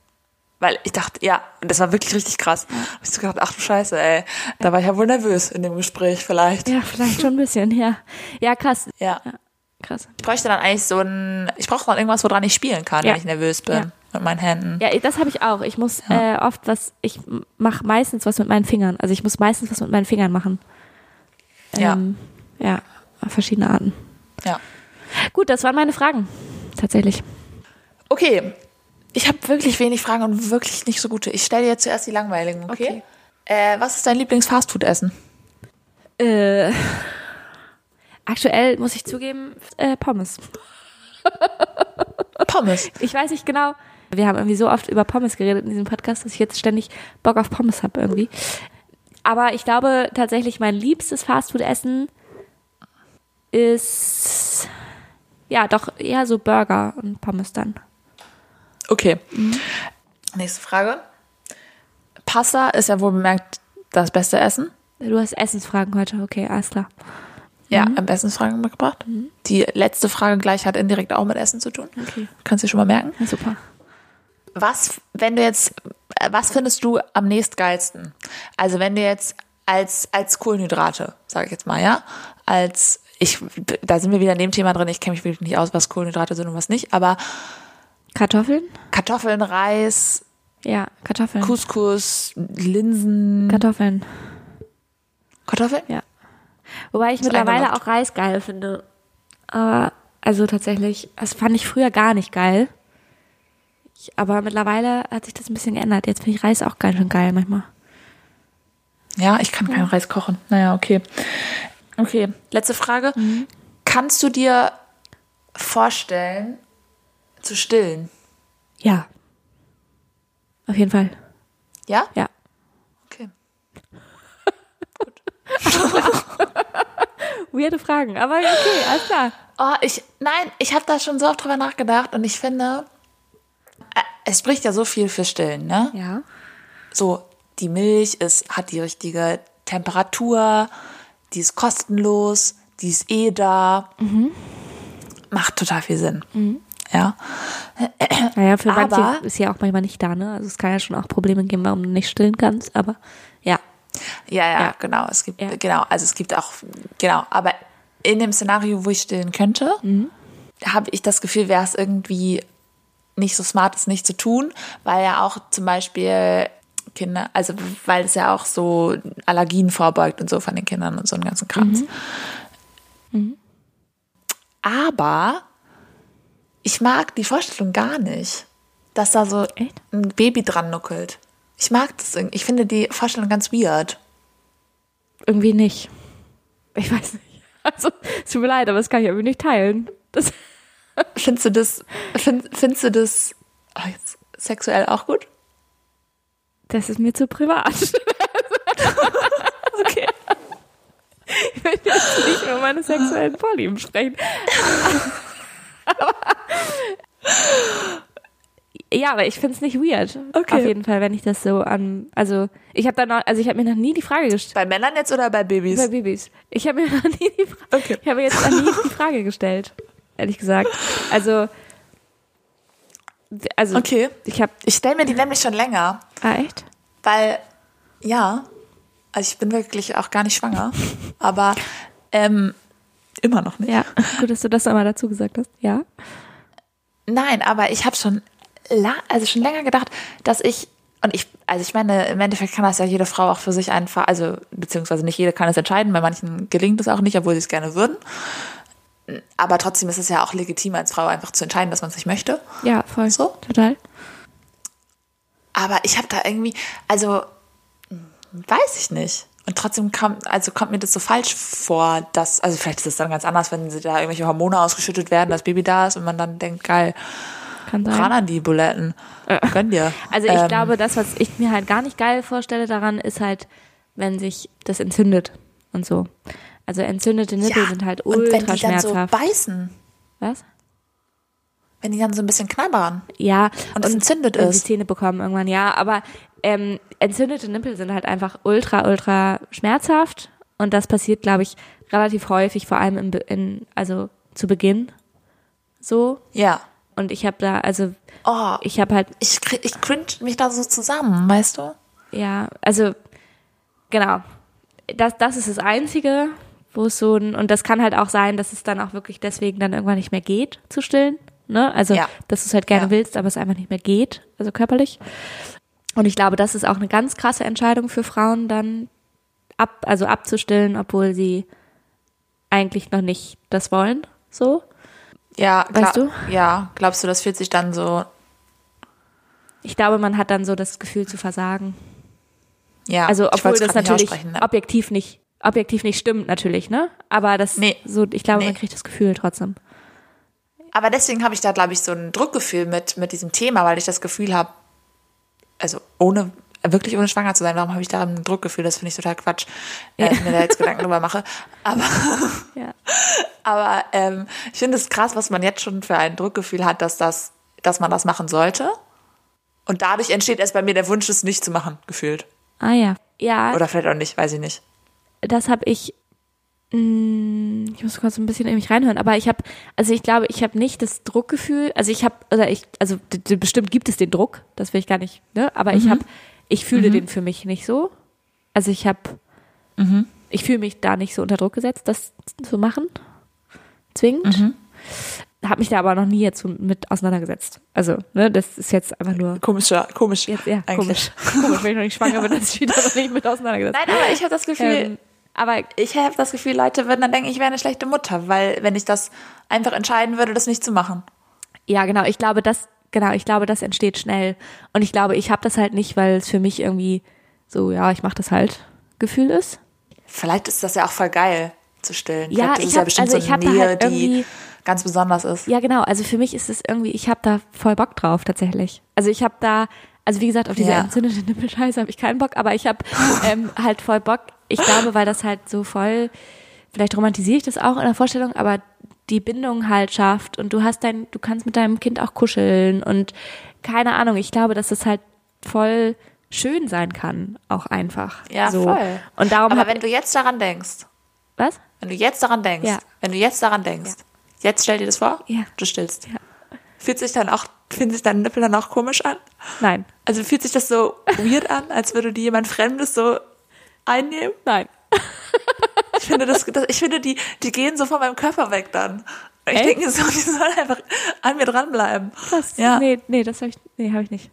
Weil ich dachte, ja, und das war wirklich richtig krass. Hab ich so gedacht, ach du Scheiße, ey. Da war ich ja wohl nervös in dem Gespräch vielleicht. Ja, vielleicht schon ein bisschen, ja. Ja, krass. Ja. Krass. Ich bräuchte dann eigentlich so ein, ich brauche dann irgendwas, woran ich spielen kann, Ja. wenn ich nervös bin. Ja. Mit meinen Händen. Ja, das habe ich auch. Ich muss äh, oft was, ich mache meistens was mit meinen Fingern. Also ich muss meistens was mit meinen Fingern machen. Ja. Ähm, ja, auf verschiedene Arten. Ja. Gut, das waren meine Fragen. Tatsächlich. Okay. Ich habe wirklich wenig Fragen und wirklich nicht so gute. Ich stelle dir jetzt zuerst die langweiligen, okay? Okay. Äh, was ist dein Lieblings-Fastfood-Essen? Äh, aktuell muss ich zugeben, äh, Pommes. (laughs) Pommes. Ich weiß nicht genau. Wir haben irgendwie so oft über Pommes geredet in diesem Podcast, dass ich jetzt ständig Bock auf Pommes habe irgendwie. Aber ich glaube tatsächlich, mein liebstes Fastfood-Essen ist ja doch eher so Burger und Pommes dann. Okay. Nächste Frage. Pasta ist ja wohl bemerkt das beste Essen. Du hast Essensfragen heute, okay, alles klar. Ja, am besten Fragen mitgebracht. Die letzte Frage gleich hat indirekt auch mit Essen zu tun. Okay. Kannst du dir schon mal merken. Ja, super. Was, wenn du jetzt, was findest du am nächstgeilsten? Also wenn du jetzt als, als Kohlenhydrate, sage ich jetzt mal, ja. Als ich, da sind wir wieder in dem Thema drin, ich kenne mich wirklich nicht aus, was Kohlenhydrate sind und was nicht, aber Kartoffeln? Kartoffeln, Reis, Ja, Kartoffeln. Couscous, Linsen, Kartoffeln. Kartoffeln? Ja. Wobei ich mittlerweile auch Reis geil finde. Aber, also tatsächlich, das fand ich früher gar nicht geil. Ich, aber mittlerweile hat sich das ein bisschen geändert. Jetzt finde ich Reis auch ganz schön geil manchmal. Ja, ich kann keinen Reis kochen. Naja, okay. Okay, letzte Frage. Kannst du dir vorstellen, zu stillen? Ja. Auf jeden Fall. Ja? Ja. Okay. (laughs) Weirde Fragen, aber okay, alles klar. Oh, ich, nein, ich habe da schon so oft drüber nachgedacht und ich finde, äh, es spricht ja so viel für Stillen, ne? Ja. So, die Milch ist, hat die richtige Temperatur, die ist kostenlos, die ist eh da. Macht total viel Sinn. Ja. Naja, für manche Aber- ist ja auch manchmal nicht da, ne? Also es kann ja schon auch Probleme geben, warum du nicht stillen kannst, aber ja. Ja, ja, Ja. genau. Es gibt, Ja. genau, also es gibt auch, genau, aber in dem Szenario, wo ich stillen könnte, habe ich das Gefühl, wäre es irgendwie nicht so smart, es nicht zu tun, weil ja auch zum Beispiel Kinder, also weil es ja auch so Allergien vorbeugt und so von den Kindern und so einen ganzen Kranz. Aber ich mag die Vorstellung gar nicht, dass da so Echt? ein Baby dran nuckelt. Ich mag das irgendwie. Ich finde die Vorstellung ganz weird. Irgendwie nicht. Ich weiß nicht. (laughs) Also, es tut mir leid, aber das kann ich irgendwie nicht teilen. Das, Findest du das, find, findest du das oh, sexuell auch gut? Das ist mir zu privat. (laughs) Okay. Ich möchte jetzt nicht über meine sexuellen Vorlieben sprechen. Aber, ja, aber ich finde es nicht weird. Okay. Auf jeden Fall, wenn ich das so an. Also, ich habe da noch, also ich habe mir noch nie die Frage gestellt. Bei Männern jetzt oder bei Babys? Bei Babys. Ich habe mir noch nie die Frage. Okay. Ich habe jetzt noch nie die Frage gestellt. Ehrlich gesagt. Also. Also. Okay. Ich habe. Ich stelle mir die nämlich schon länger, Ah, echt? weil, ja, also ich bin wirklich auch gar nicht schwanger, (laughs) aber ähm, immer noch nicht. Ja. Gut, dass du das nochmal dazu gesagt hast. Ja. Nein, aber ich habe schon, also schon länger gedacht, dass ich und ich, also ich meine, im Endeffekt kann das ja jede Frau auch für sich einfach, also beziehungsweise nicht jede kann es entscheiden, bei manchen gelingt es auch nicht, obwohl sie es gerne würden. Aber trotzdem ist es ja auch legitim als Frau einfach zu entscheiden, dass man es nicht möchte. Ja, voll. So? Total. Aber ich habe da irgendwie, also weiß ich nicht. Und trotzdem kommt, also kommt mir das so falsch vor, dass, also vielleicht ist es dann ganz anders, wenn sie da irgendwelche Hormone ausgeschüttet werden, das Baby da ist und man dann denkt, geil, Kann sein. ran an die Buletten. Gönn dir. Also ich Ähm, glaube, das, was ich mir halt gar nicht geil vorstelle daran, ist halt, wenn sich das entzündet und so. Also entzündete Nippel sind halt und wenn ultra die dann so beißen, was? wenn die dann so ein bisschen knabbern. Ja. Und es entzündet und ist. die Zähne bekommen irgendwann, ja. Aber ähm, entzündete Nippel sind halt einfach ultra, ultra schmerzhaft. Und das passiert, glaube ich, relativ häufig, vor allem im, Be- in, also zu Beginn so. Ja. Und ich habe da, also Oh, ich habe halt ich, ich cringe mich da so zusammen, weißt du? Ja, also genau. Das, das ist das Einzige, wo es so ein, und das kann halt auch sein, dass es dann auch wirklich deswegen dann irgendwann nicht mehr geht zu stillen. Ne? Also, Ja. dass du es halt gerne Ja. willst, aber es einfach nicht mehr geht, also körperlich. Und ich glaube, das ist auch eine ganz krasse Entscheidung für Frauen, dann ab, also abzustillen, obwohl sie eigentlich noch nicht das wollen. So. Ja, Weißt glaub- Ja, glaubst du, das fühlt sich dann so, Ich glaube, man hat dann so das Gefühl zu versagen. ja, Also obwohl das nicht natürlich ne? objektiv nicht objektiv nicht stimmt natürlich, ne? Aber das Nee. so ich glaube, Nee. man kriegt das Gefühl trotzdem. Aber deswegen habe ich da, glaube ich, so ein Druckgefühl mit, mit diesem Thema, weil ich das Gefühl habe, also ohne, wirklich ohne schwanger zu sein, warum habe ich da ein Druckgefühl? Das finde ich total Quatsch, äh, ich mir da jetzt Gedanken drüber mache. Aber, (laughs) Ja. aber ähm, ich finde es krass, was man jetzt schon für ein Druckgefühl hat, dass das, dass man das machen sollte. Und dadurch entsteht erst bei mir der Wunsch, es nicht zu machen, gefühlt. Ah ja. Ja, Oder vielleicht auch nicht, weiß ich nicht. Das habe ich mh, ich muss kurz ein bisschen in mich reinhören, aber ich habe also ich glaube, ich habe nicht das Druckgefühl, also ich habe oder ich also bestimmt gibt es den Druck, das will ich gar nicht, ne, aber ich habe ich fühle den für mich nicht so. Also ich habe Ich fühle mich da nicht so unter Druck gesetzt, das zu machen. Zwingend. Mhm. Habe mich da aber noch nie jetzt so mit auseinandergesetzt. Also, ne, das ist jetzt einfach nur. Komisch, ja, komisch. Jetzt, ja, eigentlich. komisch. komisch, wenn ich noch nicht schwanger bin, (laughs) dass ich wieder noch nicht mit auseinandergesetzt. Nein, aber ich habe das Gefühl, Ähm, aber ich habe das Gefühl, Leute würden dann denken, ich wäre eine schlechte Mutter, weil wenn ich das einfach entscheiden würde, das nicht zu machen. Ja, genau. Ich glaube, das, genau, ich glaube, das entsteht schnell. Und ich glaube, ich habe das halt nicht, weil es für mich irgendwie so, ja, ich mache das halt Gefühl ist. Vielleicht ist das ja auch voll geil zu stillen. Ja, Vielleicht ist ich es ja bestimmt also so eine Nähe, halt die ganz besonders ist. Ja, genau. Also für mich ist es irgendwie, ich habe da voll Bock drauf tatsächlich. Also ich habe da, also wie gesagt, auf diese Ja. entzündete Nippelscheiße habe ich keinen Bock, aber ich habe (laughs) ähm, halt voll Bock. Ich glaube, weil das halt so voll, vielleicht romantisiere ich das auch in der Vorstellung, aber die Bindung halt schafft und du hast dein, du kannst mit deinem Kind auch kuscheln und keine Ahnung. Ich glaube, dass das halt voll schön sein kann, auch einfach. Ja, so. voll. Und darum Aber wenn du jetzt daran denkst, was? wenn du jetzt daran denkst, Ja. wenn du jetzt daran denkst, jetzt stell dir das vor, Ja. du stillst. Ja. Fühlt sich dann auch, fühlen sich deine Nippel dann auch komisch an? Nein, Also fühlt sich das so weird an, als würde die jemand Fremdes so einnehmen? nein. (laughs) Ich finde, das, das, ich finde die, die gehen so von meinem Körper weg dann. Ich Echt? denke so, die sollen einfach an mir dranbleiben. Krass. Ja. Nee, nee, das habe ich, nee, habe ich nicht.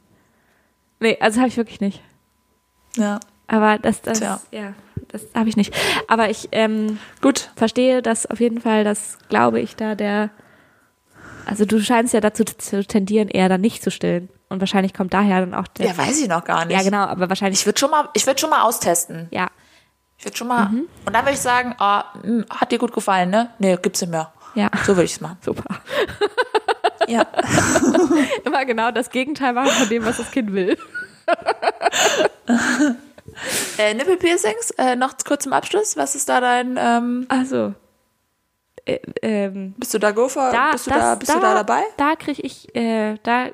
Nee, also habe ich wirklich nicht. Ja, Aber das, das, Tja. ja, das habe ich nicht. Aber ich ähm, gut. verstehe das auf jeden Fall, dass, glaube ich, da der, also du scheinst ja dazu zu tendieren, eher dann nicht zu stillen. Und wahrscheinlich kommt daher dann auch der, Ja, weiß ich noch gar nicht. ja genau, aber wahrscheinlich, Ich würde schon mal, ich würde schon mal austesten. ja, Ich würde schon mal, Mhm. und dann würde ich sagen, oh, mh, hat dir gut gefallen, ne? Nee, gibt's nicht mehr. ja, So würde ich es machen. super. (laughs) Ja. (laughs) Immer genau das Gegenteil machen von dem, was das Kind will. (laughs) äh, Nippelpiercings, äh, noch kurz zum Abschluss. Was ist da dein, ähm, Also, äh, ähm, bist du da Gopher? da, bist du das, da, bist du da dabei? Da kriege ich, äh, da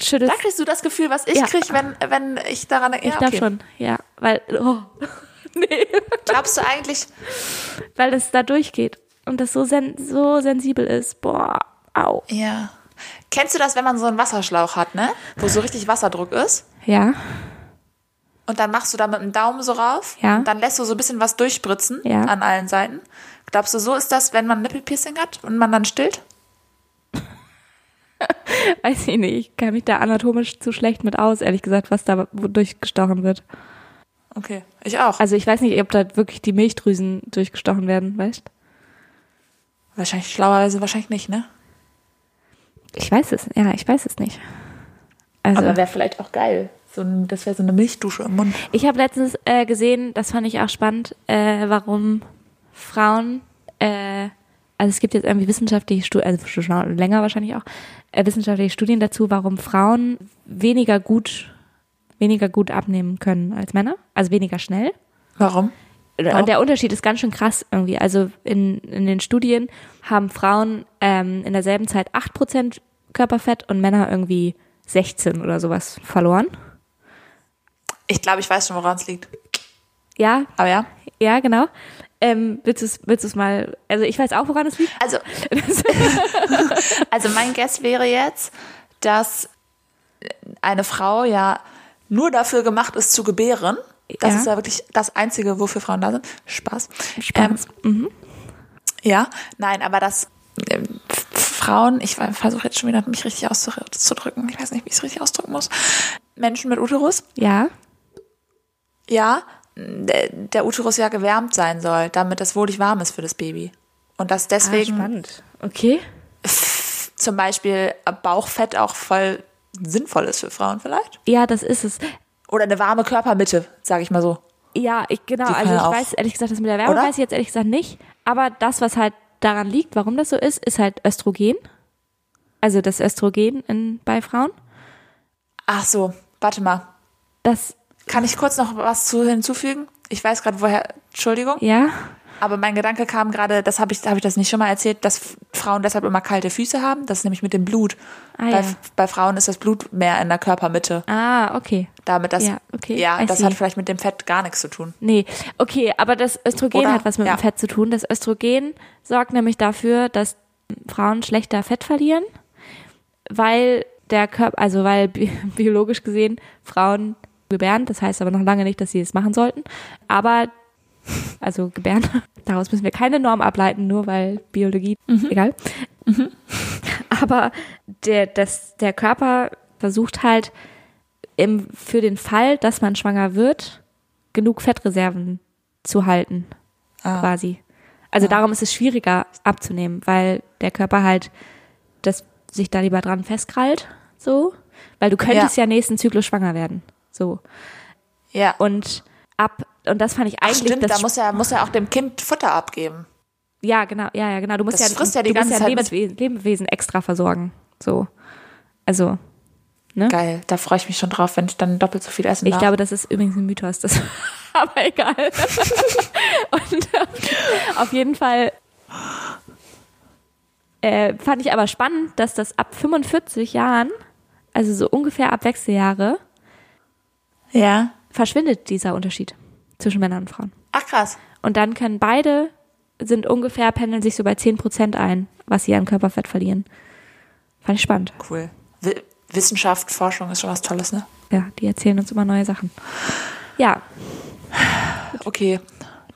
schüttelt Da kriegst du das Gefühl, was ich Ja. krieg, wenn, wenn ich daran denke. Ich Ja, glaube okay. schon, ja, weil, oh, (laughs) nee, Glaubst du eigentlich, weil es da durchgeht und das so, sen so sensibel ist. Boah, au. ja. Kennst du das, wenn man so einen Wasserschlauch hat, ne? Wo so richtig Wasserdruck ist? Ja, Und dann machst du da mit dem Daumen so rauf. Ja. Und dann lässt du so ein bisschen was durchspritzen Ja. an allen Seiten. Glaubst du, so ist das, wenn man Nippelpiercing hat und man dann stillt? (laughs) weiß ich nicht. Ich kann mich da anatomisch zu schlecht mit aus, ehrlich gesagt, was da durchgestochen wird. Okay, ich auch. Also ich weiß nicht, ob da wirklich die Milchdrüsen durchgestochen werden, weißt? wahrscheinlich schlauerweise wahrscheinlich nicht, ne? Ich weiß es, ja, ich weiß es nicht. Also wäre vielleicht auch geil. So ein, das wäre so eine Milchdusche im Mund. Ich habe letztens äh, gesehen, das fand ich auch spannend, äh, warum Frauen, äh, also es gibt jetzt irgendwie wissenschaftliche Studien, also schon länger wahrscheinlich auch, äh, wissenschaftliche Studien dazu, warum Frauen weniger gut, weniger gut abnehmen können als Männer, also weniger schnell. Warum? Und der Unterschied ist ganz schön krass irgendwie. Also in, in den Studien haben Frauen ähm, in derselben Zeit 8% Körperfett und Männer irgendwie 16 oder sowas verloren. Ich glaube, ich weiß schon, woran es liegt. Ja, Aber ja. Ja, genau. Ähm, willst du es willst du's mal, also ich weiß auch, woran es liegt. Also, (laughs) also mein Guess wäre jetzt, dass eine Frau ja nur dafür gemacht ist zu gebären. Das Ja. ist ja wirklich das Einzige, wofür Frauen da sind. Spaß. Spaß. Ähm, ja, nein, aber dass F- Frauen, ich versuche jetzt schon wieder mich richtig auszudrücken, ich weiß nicht, wie ich es richtig ausdrücken muss. Menschen mit Uterus, Ja, ja, der, der Uterus ja gewärmt sein soll, damit es wohlig warm ist für das Baby. Und dass deswegen spannend. Okay. zum Beispiel Bauchfett auch voll sinnvoll ist für Frauen vielleicht. Ja, das ist es. Oder eine warme Körpermitte, sage ich mal so. Ja, ich, genau. Die Also ich auch. weiß ehrlich gesagt, das mit der Wärme Oder? weiß ich jetzt ehrlich gesagt nicht. Aber das, was halt daran liegt, warum das so ist, ist halt Östrogen. Also das Östrogen in, bei Frauen. Ach so, warte mal. Das, Kann ich kurz noch was zu hinzufügen? Ich weiß gerade woher, Entschuldigung, ja, aber mein Gedanke kam gerade, das habe ich, habe ich das nicht schon mal erzählt, dass Frauen deshalb immer kalte Füße haben. Das ist nämlich mit dem Blut. Ah, bei, ja. bei Frauen ist das Blut mehr in der Körpermitte. ah, okay. Damit das, Ja, okay, ja, I das see. hat vielleicht mit dem Fett gar nichts zu tun. Nee, okay, aber das Östrogen Oder? hat was mit Ja. dem Fett zu tun. Das Östrogen sorgt nämlich dafür, dass Frauen schlechter Fett verlieren, weil der Körper, also weil bi (laughs) biologisch gesehen Frauen gebären, das heißt aber noch lange nicht, dass sie es machen sollten, aber also gebären. (laughs) Daraus müssen wir keine Norm ableiten, nur weil Biologie, Mhm. egal. (laughs) Aber der, das, der Körper versucht halt im, für den Fall, dass man schwanger wird, genug Fettreserven zu halten, Ah. quasi. Also darum ist es schwieriger abzunehmen, weil der Körper halt das sich da lieber dran festkrallt, so. Weil du könntest ja, nächsten Zyklus schwanger werden, so. Ja. Und ab, und das fand ich Ach, eigentlich stimmt, das da muss er, muss er auch dem Kind Futter abgeben. Ja, genau, ja, ja, genau. Du musst Das ja, frisst ja die du musst ganze ja Zeit mit. Lebenswesen, Lebewesen extra versorgen. So. Also, Geil, da freue ich mich schon drauf, wenn ich dann doppelt so viel essen ich darf. glaube, das ist übrigens ein Mythos, das, (laughs) aber egal. (laughs) Und äh, auf jeden Fall äh, fand ich aber spannend, dass das ab 45 Jahren, also so ungefähr ab Wechseljahre, ja. verschwindet dieser Unterschied zwischen Männern und Frauen. Ach krass. Und dann können beide, sind ungefähr, pendeln sich so bei 10 Prozent ein, was sie an Körperfett verlieren. Fand ich spannend. Cool. Wi- Wissenschaft, Forschung ist schon was Tolles, ne? Ja, die erzählen uns immer neue Sachen. Ja, (sighs) Okay,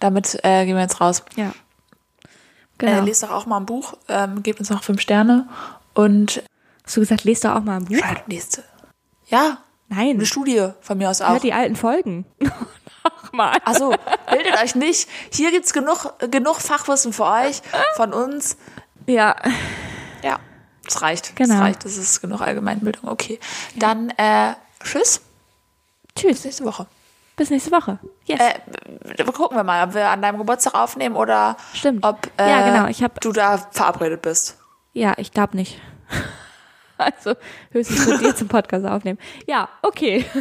damit äh, gehen wir jetzt raus. ja. Äh, Genau. lest doch auch mal ein Buch, ähm, gebt uns noch fünf Sterne und Hast du gesagt, lest doch auch mal ein Buch? schreibt nächste. Ja, Nein, eine Studie von mir aus auch. hört die alten Folgen. (laughs) Nochmal. Also, bildet euch nicht. Hier gibt's genug, genug Fachwissen für euch, von uns. Ja, Ja, das reicht. Genau. Das reicht. Das ist genug Allgemeinbildung. Okay. Dann, äh, tschüss. Bis tschüss. nächste Woche. Bis nächste Woche. Yes. Äh, gucken wir mal, ob wir an deinem Geburtstag aufnehmen oder Stimmt. ob äh, Ja, genau. Ich hab- du da verabredet bist. ja, ich glaube nicht. (laughs) Also höchstens mit dir zum Podcast aufnehmen. Ja, okay. (laughs)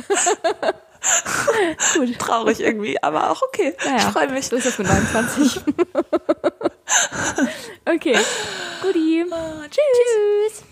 Traurig irgendwie, aber auch okay. Naja, Ich freue mich. So ist das mit 29. (laughs) okay. Guti. Tschüss. Tschüss.